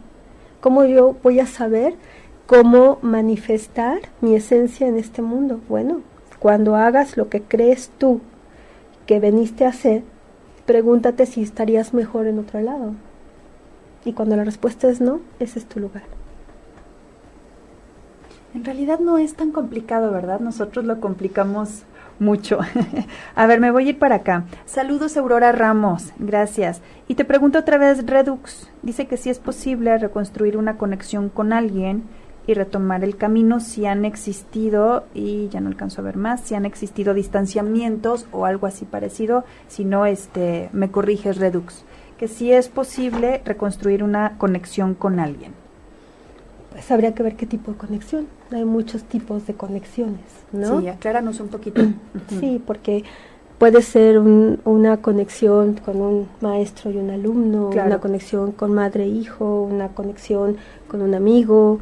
¿Cómo yo voy a saber cómo manifestar mi esencia en este mundo? Bueno, cuando hagas lo que crees tú que veniste a hacer, pregúntate si estarías mejor en otro lado. Y cuando la respuesta es no, ese es tu lugar. En realidad no es tan complicado, ¿verdad? Nosotros lo complicamos mucho. *laughs* a ver, me voy a ir para acá. Saludos, Aurora Ramos. Gracias. Y te pregunto otra vez, Redux. Dice que si es posible reconstruir una conexión con alguien y retomar el camino si han existido, y ya no alcanzo a ver más, si han existido distanciamientos o algo así parecido. Si no, este, me corriges, Redux que si es posible reconstruir una conexión con alguien. Pues habría que ver qué tipo de conexión. Hay muchos tipos de conexiones, ¿no? Sí, acláranos un poquito. *clears throat* sí, porque puede ser una conexión con un maestro y un alumno, una conexión con madre e hijo, una conexión con un amigo,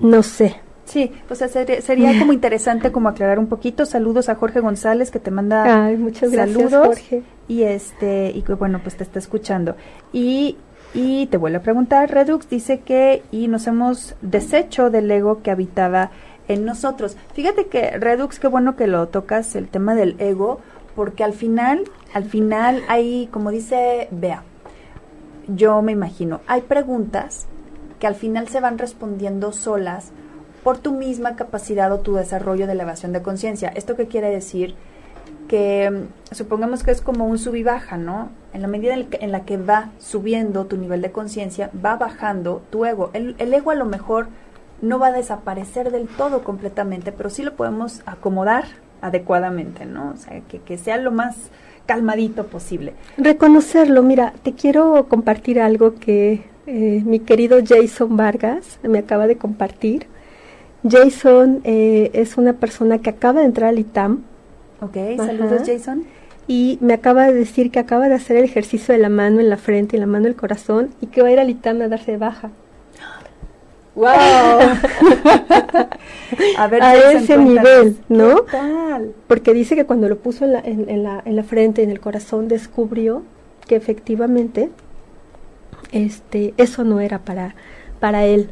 no sé, Sí, o sea, sería, como *laughs* interesante como aclarar un poquito. Saludos a Jorge González que te manda Ay, muchas gracias, Jorge. Y este y bueno, pues te está escuchando. Y y te vuelvo a preguntar, Redux dice que y nos hemos deshecho del ego que habitaba en nosotros. Fíjate que Redux, qué bueno que lo tocas el tema del ego, porque al final, al final hay, como dice Bea, yo me imagino, hay preguntas que al final se van respondiendo solas por tu misma capacidad o tu desarrollo de elevación de conciencia. ¿Esto qué quiere decir? Que mm, supongamos que es como un sub y baja, ¿no? En la medida en la que va subiendo tu nivel de conciencia, va bajando tu ego. El, el ego a lo mejor no va a desaparecer del todo completamente, pero sí lo podemos acomodar adecuadamente, ¿no? O sea, que, que sea lo más calmadito posible. Reconocerlo, mira, te quiero compartir algo que eh, mi querido Jason Vargas me acaba de compartir. Jason eh, es una persona que acaba de entrar al ITAM. Ok, saludos Jason. Y me acaba de decir que acaba de hacer el ejercicio de la mano en la frente y la mano en el corazón y que va a ir al ITAM a darse baja. ¡Wow! *laughs* a, ver, a ese nivel, ¿no? Porque dice que cuando lo puso en la, en, la, en la frente, en el corazón, descubrió que efectivamente este, eso no era para, para él.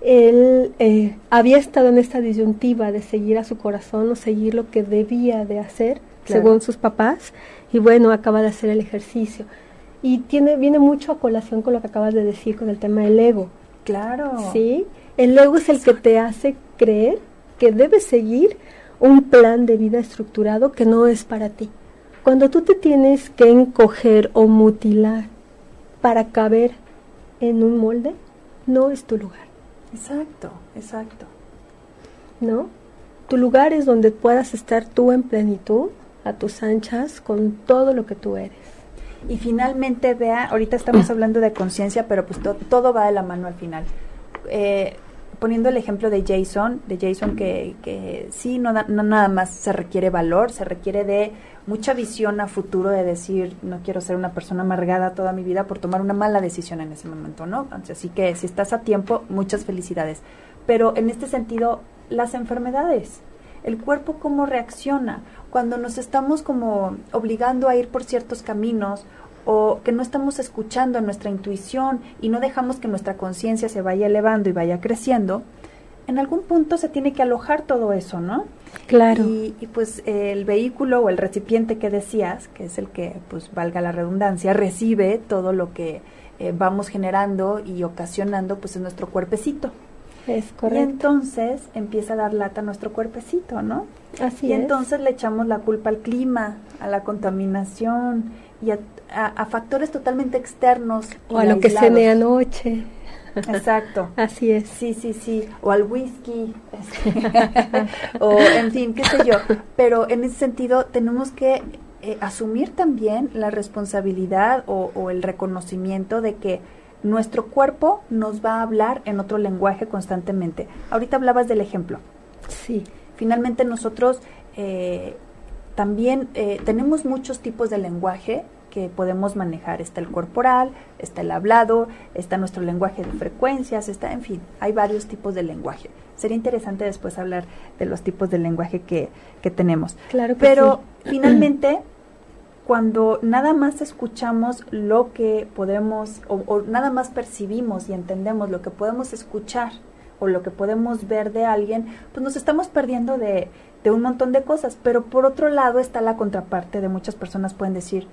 Él eh, había estado en esta disyuntiva de seguir a su corazón o seguir lo que debía de hacer, según sus papás, y bueno, acaba de hacer el ejercicio. Y tiene, viene mucho a colación con lo que acabas de decir con el tema del ego Claro. Sí, el ego es el que te hace creer que debes seguir un plan de vida estructurado que no es para ti. Cuando tú te tienes que encoger o mutilar para caber en un molde, no es tu lugar. Exacto, exacto. ¿No? Tu lugar es donde puedas estar tú en plenitud, a tus anchas, con todo lo que tú eres. Y finalmente, vea, ahorita estamos hablando de conciencia, pero pues todo va de la mano al final. Eh, poniendo el ejemplo de Jason, de Jason que, que sí, no, no nada más se requiere valor, se requiere de mucha visión a futuro de decir, no quiero ser una persona amargada toda mi vida por tomar una mala decisión en ese momento, ¿no? Así que si estás a tiempo, muchas felicidades. Pero en este sentido, las enfermedades, el cuerpo cómo reacciona cuando nos estamos como obligando a ir por ciertos caminos o que no estamos escuchando nuestra intuición y no dejamos que nuestra conciencia se vaya elevando y vaya creciendo, en algún punto se tiene que alojar todo eso, ¿no? Claro. Y, pues el vehículo o el recipiente que decías, que es el que, pues valga la redundancia, recibe todo lo que eh, vamos generando y ocasionando, pues en nuestro cuerpecito. Es correcto. Y entonces empieza a dar lata a nuestro cuerpecito, ¿no? Así y entonces le echamos la culpa al clima, a la contaminación y a, factores totalmente externos. O a lo que cené anoche. Exacto. *laughs* Así es. Sí, sí, sí. O al whisky. *laughs* o *laughs* en fin, qué sé yo. Pero en ese sentido tenemos que eh, asumir también la responsabilidad o, o el reconocimiento de que nuestro cuerpo nos va a hablar en otro lenguaje constantemente. Ahorita hablabas del ejemplo. Sí. Finalmente nosotros eh, también eh, tenemos muchos tipos de lenguaje que podemos manejar. Está el corporal, está el hablado, está nuestro lenguaje de frecuencias, está, en fin, hay varios tipos de lenguaje. Sería interesante después hablar de los tipos de lenguaje que, que tenemos. Claro que Pero *clears throat* finalmente cuando nada más escuchamos lo que podemos o, nada más percibimos y entendemos lo que podemos escuchar o lo que podemos ver de alguien, pues nos estamos perdiendo de, de un montón de cosas. Pero por otro lado está la contraparte de muchas personas pueden decir,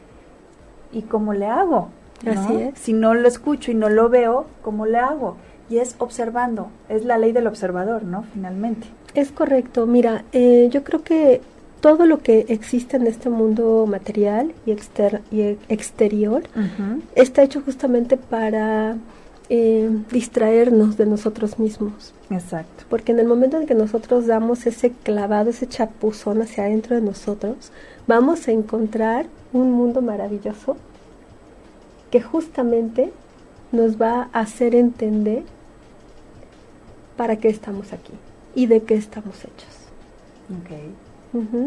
¿y cómo le hago? Así es. Si no lo escucho y no lo veo, ¿cómo le hago? Y es observando, es la ley del observador, ¿no? Finalmente. Es correcto. Mira, eh, yo creo que todo lo que existe en este mundo material y, y exterior está hecho justamente para eh, distraernos de nosotros mismos. Exacto. Porque en el momento en que nosotros damos ese clavado, ese chapuzón hacia adentro de nosotros, vamos a encontrar un mundo maravilloso que justamente nos va a hacer entender para qué estamos aquí y de qué estamos hechos. Okay.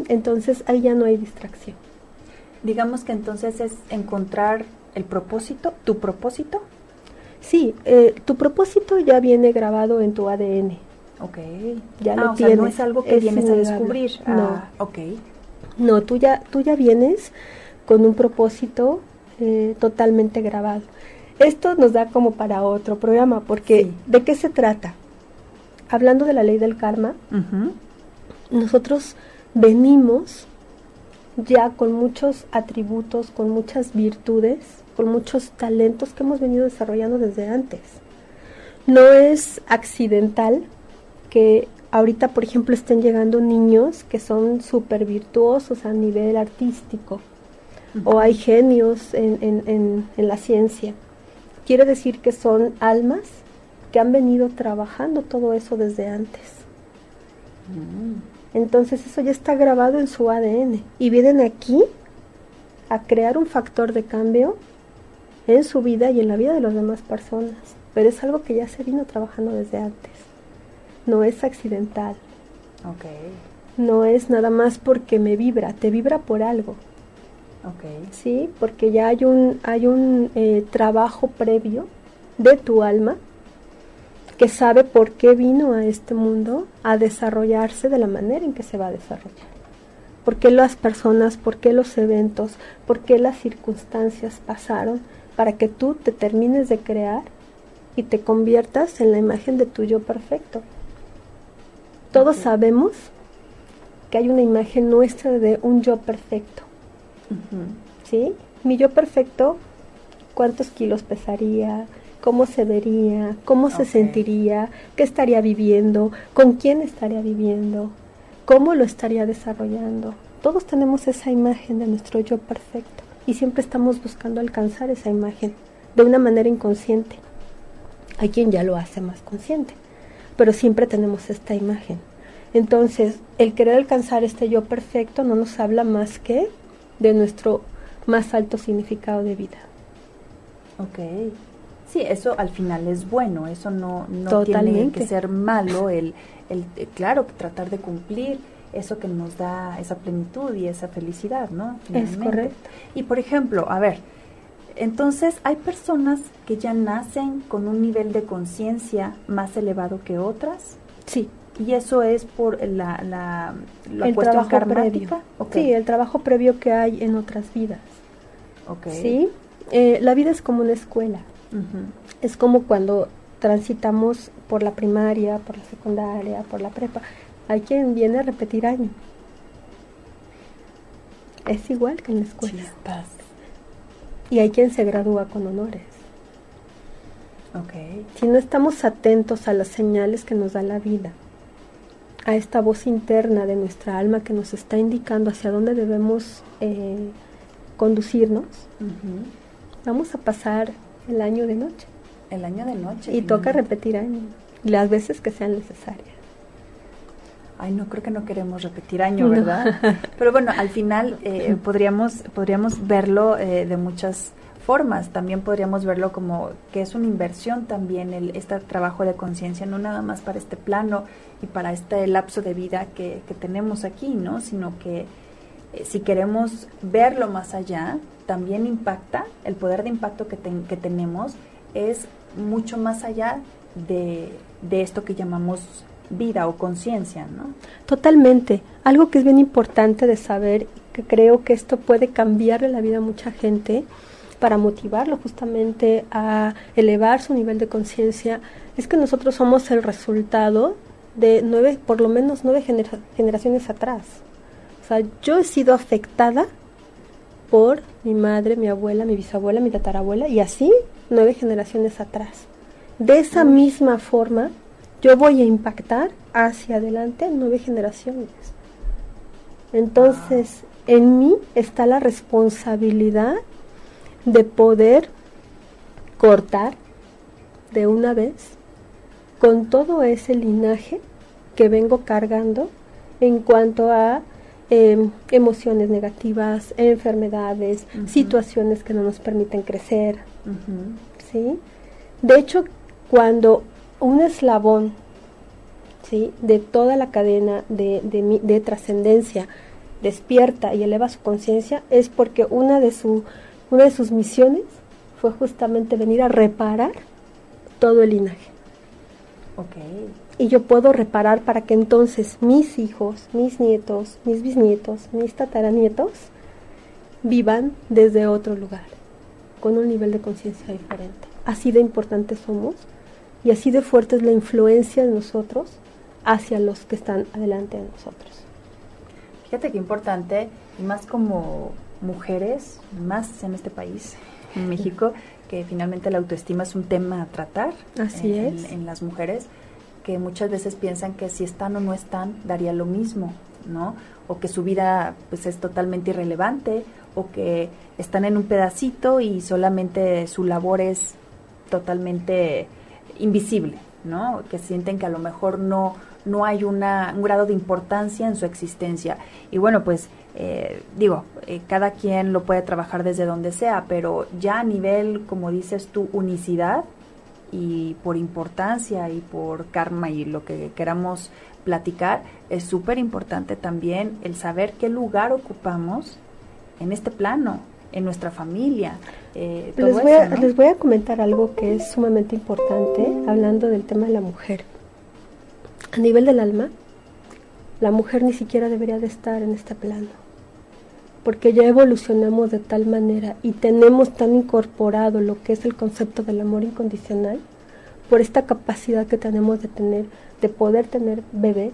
Entonces ahí ya no hay distracción. Digamos que entonces es encontrar el propósito, tu propósito. Sí, eh, tu propósito ya viene grabado en tu ADN. Ok. Ya lo ah, tienes. no es algo que vienes a descubrir. no. Ah, ok. No, tú ya, tú ya vienes con un propósito eh, totalmente grabado. Esto nos da como para otro programa, porque ¿de qué se trata? hablando de la ley del karma, nosotros venimos ya con muchos atributos, con muchas virtudes, con muchos talentos que hemos venido desarrollando desde antes. No es accidental que ahorita, por ejemplo, estén llegando niños que son súper virtuosos a nivel artístico o hay genios en, la ciencia. Quiere decir que son almas que han venido trabajando todo eso desde antes. Entonces eso ya está grabado en su ADN y vienen aquí a crear un factor de cambio en su vida y en la vida de las demás personas. Pero es algo que ya se vino trabajando desde antes. No es accidental. No es nada más porque me vibra, te vibra por algo. Sí, porque ya hay un, hay un eh, trabajo previo de tu alma que sabe por qué vino a este mundo a desarrollarse de la manera en que se va a desarrollar. ¿Por qué las personas, por qué los eventos, por qué las circunstancias pasaron para que tú te termines de crear y te conviertas en la imagen de tu yo perfecto? Todos sabemos que hay una imagen nuestra de un yo perfecto. ¿Sí? Mi yo perfecto, ¿cuántos kilos pesaría? cómo se vería, cómo se sentiría, qué estaría viviendo, con quién estaría viviendo, cómo lo estaría desarrollando. Todos tenemos esa imagen de nuestro yo perfecto y siempre estamos buscando alcanzar esa imagen de una manera inconsciente. Hay quien ya lo hace más consciente, pero siempre tenemos esta imagen. Entonces, el querer alcanzar este yo perfecto no nos habla más que de nuestro más alto significado de vida. Ok. Sí, eso al final es bueno, eso no, no tiene que ser malo, el, el, eh, claro, tratar de cumplir eso que nos da esa plenitud y esa felicidad, ¿no? Es correcto. Y por ejemplo, a ver, entonces hay personas que ya nacen con un nivel de conciencia más elevado que otras. Sí. Y eso es por la, la, el trabajo previo. Sí, el trabajo previo que hay en otras vidas. Okay. Sí. Eh, la vida es como una escuela. Es como cuando transitamos por la primaria, por la secundaria, por la prepa. Hay quien viene a repetir año. Es igual que en la escuela. Y hay quien se gradúa con honores. Okay. Si no estamos atentos a las señales que nos da la vida, a esta voz interna de nuestra alma que nos está indicando hacia dónde debemos eh, conducirnos, vamos a pasar el año de noche. El año de noche. Y toca repetir año, las veces que sean necesarias. Ay, no, creo que no queremos repetir año, ¿verdad? *laughs* Pero bueno, al final eh, podríamos, podríamos verlo eh, de muchas formas. También podríamos verlo como que es una inversión también el, este trabajo de conciencia, no nada más para este plano y para este lapso de vida que, que tenemos aquí, ¿no? Sino que eh, si queremos verlo más allá, también impacta, el poder de impacto que, que tenemos es mucho más allá de, de esto que llamamos vida o conciencia, ¿no? Totalmente. Algo que es bien importante de saber, que creo que esto puede cambiarle la vida a mucha gente para motivarlo justamente a elevar su nivel de conciencia, es que nosotros somos el resultado de nueve, por lo menos nueve generaciones atrás. O sea, yo he sido afectada por mi madre, mi abuela, mi bisabuela, mi tatarabuela y así nueve generaciones atrás. De esa misma forma, yo voy a impactar hacia adelante nueve generaciones. Entonces, en mí está la responsabilidad de poder cortar de una vez con todo ese linaje que vengo cargando en cuanto a Em, emociones negativas, enfermedades, situaciones que no nos permiten crecer. ¿sí? De hecho, cuando un eslabón ¿sí? de toda la cadena de, de, trascendencia despierta y eleva su conciencia, es porque una de, su, una de sus misiones fue justamente venir a reparar todo el linaje. Okay y yo puedo reparar para que entonces mis hijos, mis nietos, mis bisnietos, mis tataranietos vivan desde otro lugar, con un nivel de conciencia diferente. Así de importantes somos Y así de fuerte es la influencia de nosotros hacia los que están adelante de nosotros. Fíjate qué importante, y más como mujeres, más en este país, en México, *laughs* que finalmente la autoestima es un tema a tratar Así en, es. en las mujeres, que muchas veces piensan que si están o no están, daría lo mismo, ¿no? O que su vida pues es totalmente irrelevante, o que están en un pedacito y solamente su labor es totalmente invisible, ¿no? Que sienten que a lo mejor no, no hay una, un grado de importancia en su existencia. Y bueno, pues eh, digo, eh, cada quien lo puede trabajar desde donde sea, pero ya a nivel, como dices tú, unicidad y por importancia y por karma y lo que queramos platicar, es súper importante también el saber qué lugar ocupamos en este plano, en nuestra familia. Eh, Les voy, a, les voy a comentar algo que es sumamente importante, hablando del tema de la mujer. A nivel del alma, la mujer ni siquiera debería de estar en este plano, porque ya evolucionamos de tal manera y tenemos tan incorporado lo que es el concepto del amor incondicional, por esta capacidad que tenemos de tener, de poder tener bebés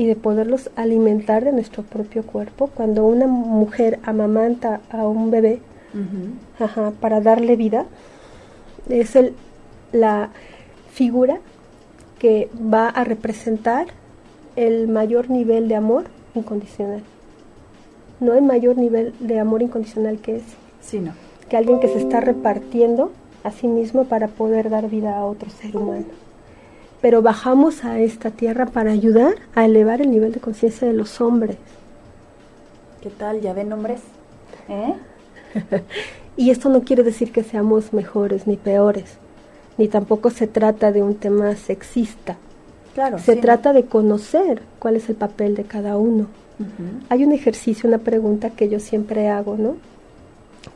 y de poderlos alimentar de nuestro propio cuerpo. Cuando una mujer amamanta a un bebé. Ajá, para darle vida. Es el, la figura que va a representar el mayor nivel de amor incondicional. No hay mayor nivel de amor incondicional que ese, Sí, no. que alguien que se está repartiendo a sí mismo para poder dar vida a otro ser humano. Pero bajamos a esta tierra para ayudar a elevar el nivel de conciencia de los hombres. ¿Qué tal? ¿Ya ven hombres? ¿Eh? *laughs* Y esto no quiere decir que seamos mejores ni peores, ni tampoco se trata de un tema sexista. Claro. Se trata de conocer cuál es el papel de cada uno. Hay un ejercicio, una pregunta que yo siempre hago, ¿no?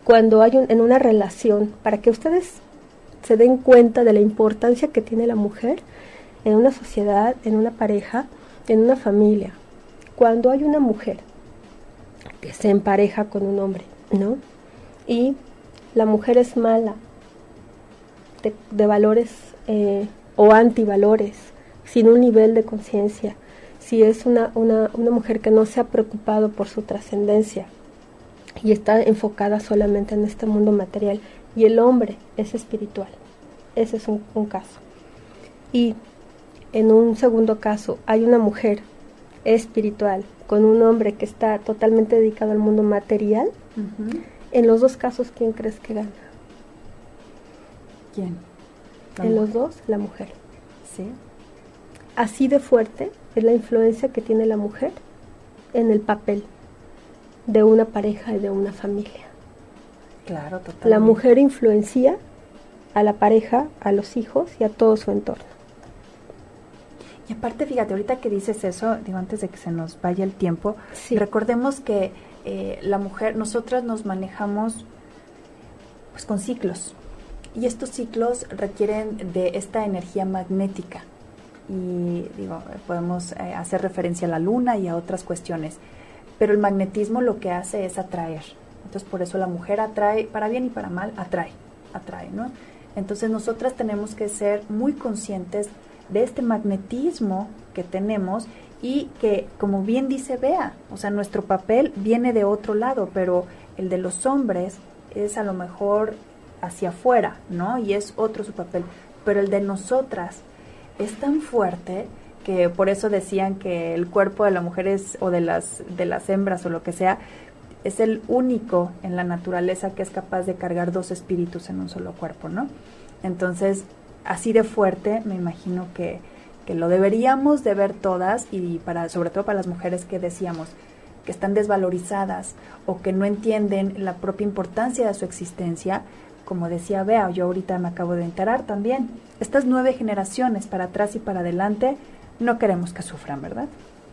Cuando hay un- en una relación, para que ustedes se den cuenta de la importancia que tiene la mujer en una sociedad, en una pareja, en una familia. Cuando hay una mujer que se empareja con un hombre, ¿no? Y la mujer es mala, de, valores eh, o antivalores, sin un nivel de conciencia, si es una, una, una mujer que no se ha preocupado por su trascendencia y está enfocada solamente en este mundo material, y el hombre es espiritual. Ese es un, un caso. Y en un segundo caso hay una mujer espiritual con un hombre que está totalmente dedicado al mundo material. En los dos casos, ¿quién crees que gana? ¿Quién? La En mujer. los dos, la mujer. Sí. Así de fuerte es la influencia que tiene la mujer en el papel de una pareja y de una familia. Claro, totalmente. La mujer influencia a la pareja, a los hijos y a todo su entorno. Y aparte, fíjate, ahorita que dices eso, digo, antes de que se nos vaya el tiempo, Sí. recordemos que eh, la mujer, nosotras nos manejamos pues con ciclos. Y estos ciclos requieren de esta energía magnética. Y digo, podemos eh, hacer referencia a la luna y a otras cuestiones. Pero el magnetismo lo que hace es atraer. Entonces, por eso la mujer atrae, para bien y para mal, atrae, atrae, ¿no? Entonces, nosotras tenemos que ser muy conscientes de este magnetismo que tenemos y que, como bien dice Bea, o sea, nuestro papel viene de otro lado, pero el de los hombres es a lo mejor hacia afuera, ¿no? Y es otro su papel. Pero el de nosotras es tan fuerte que por eso decían que el cuerpo de la mujer es, o de las, de las hembras o lo que sea, es el único en la naturaleza que es capaz de cargar dos espíritus en un solo cuerpo, ¿no? Entonces, así de fuerte, me imagino que, que lo deberíamos de ver todas y para, sobre todo para las mujeres que decíamos que están desvalorizadas o que no entienden la propia importancia de su existencia, como decía Bea, yo ahorita me acabo de enterar también, estas nueve generaciones para atrás y para adelante, no queremos que sufran, ¿verdad?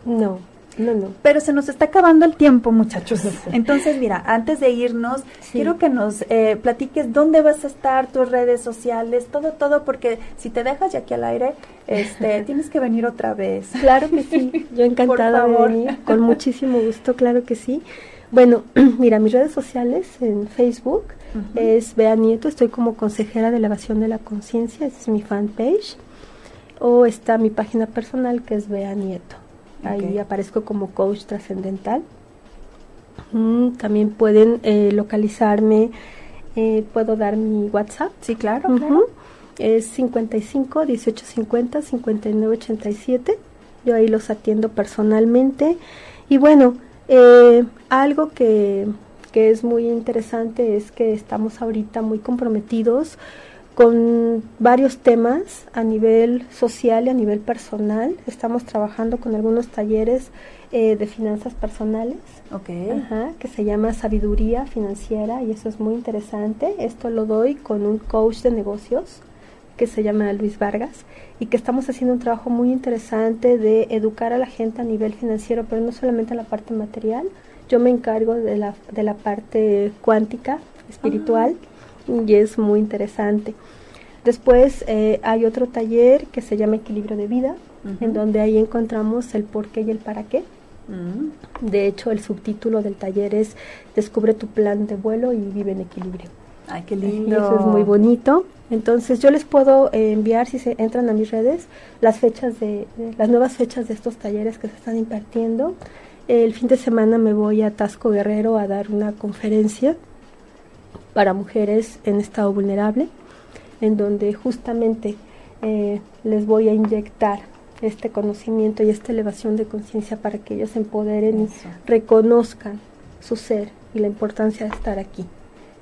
No, no, no. Pero se nos está acabando el tiempo, muchachos. Entonces, mira, antes de irnos, Sí. quiero que nos eh, platiques dónde vas a estar, tus redes sociales, todo, todo, porque si te dejas ya aquí al aire, este, *laughs* tienes que venir otra vez. Claro que sí, *laughs* yo encantada de venir, con muchísimo gusto, claro que sí. Bueno, *clears throat* mira, mis redes sociales en Facebook es Bea Nieto, estoy como consejera de elevación de la conciencia, esa es mi fanpage. O está mi página personal que es Bea Nieto. Ahí aparezco como coach trascendental. Mm, también pueden eh, localizarme, eh, puedo dar mi WhatsApp. Sí, claro, claro. Es 55 1850 5987. Yo ahí los atiendo personalmente. Y bueno, eh, algo que, que es muy interesante es que estamos ahorita muy comprometidos con varios temas a nivel social y a nivel personal. Estamos trabajando con algunos talleres eh, de finanzas personales, que se llama Sabiduría Financiera y eso es muy interesante. Esto lo doy con un coach de negocios que se llama Luis Vargas y que estamos haciendo un trabajo muy interesante de educar a la gente a nivel financiero, pero no solamente en la parte material. Yo me encargo de la, de la parte cuántica, espiritual. Ah y es muy interesante. Después eh, hay otro taller que se llama Equilibrio de Vida, en donde ahí encontramos el por qué y el para qué. Mm. De hecho, el subtítulo del taller es Descubre tu plan de vuelo y vive en equilibrio. Ay, qué lindo. eso es muy bonito. Entonces, yo les puedo eh, enviar, si se entran a mis redes, las fechas de, las nuevas fechas de estos talleres que se están impartiendo. El fin de semana me voy a Tasco Guerrero a dar una conferencia para mujeres en estado vulnerable, en donde justamente eh, les voy a inyectar este conocimiento y esta elevación de conciencia para que ellos se empoderen y reconozcan su ser y la importancia de estar aquí.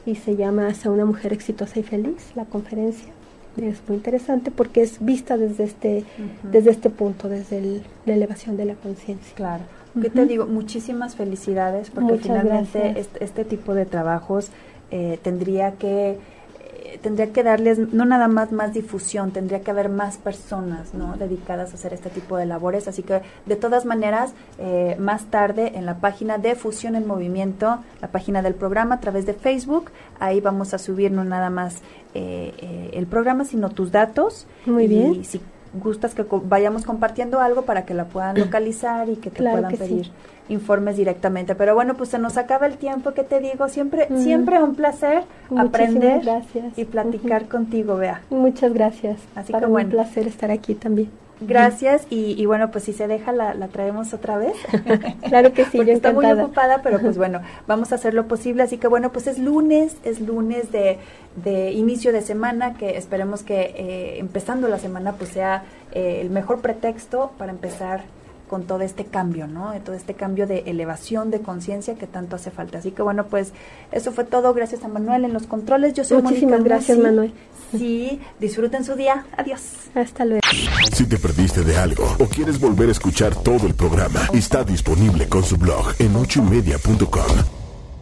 Y se llama Hacia una mujer exitosa y feliz, la conferencia. Es muy interesante porque es vista desde este, desde este punto, desde la elevación de la conciencia. Claro. ¿Qué te digo? Muchísimas felicidades porque finalmente este, este, tipo de trabajos eh, tendría que eh, tendría que darles no nada más más difusión, tendría que haber más personas ¿no? dedicadas a hacer este tipo de labores. Así que de todas maneras, eh, más tarde en la página de Fusión en Movimiento, la página del programa a través de Facebook, ahí vamos a subir no nada más el programa, sino tus datos. Muy bien. Y si gustas que vayamos compartiendo algo para que la puedan localizar y que te puedan pedir informes directamente. Pero bueno, pues se nos acaba el tiempo, que te digo? Siempre, mm. siempre un placer aprender y platicar contigo, Bea. Muchas gracias. Así que bueno. un placer estar aquí también. Gracias y, bueno, pues si se deja la, traemos otra vez. *laughs* claro que sí, *laughs* Porque está muy ocupada, pero pues *laughs* bueno, vamos a hacer lo posible. Así que bueno, pues es lunes, es lunes de, de inicio de semana, que esperemos que eh, empezando la semana pues sea eh, el mejor pretexto para empezar con todo este cambio, ¿no? De todo este cambio de elevación de conciencia que tanto hace falta. Así que bueno, pues eso fue todo. Gracias a Manuel en los controles. Yo soy Muchísimas gracias, Manuel. Sí, disfruten su día. Adiós. Hasta luego. Si te perdiste de algo o quieres volver a escuchar todo el programa, está disponible con su blog en ochoymedia.com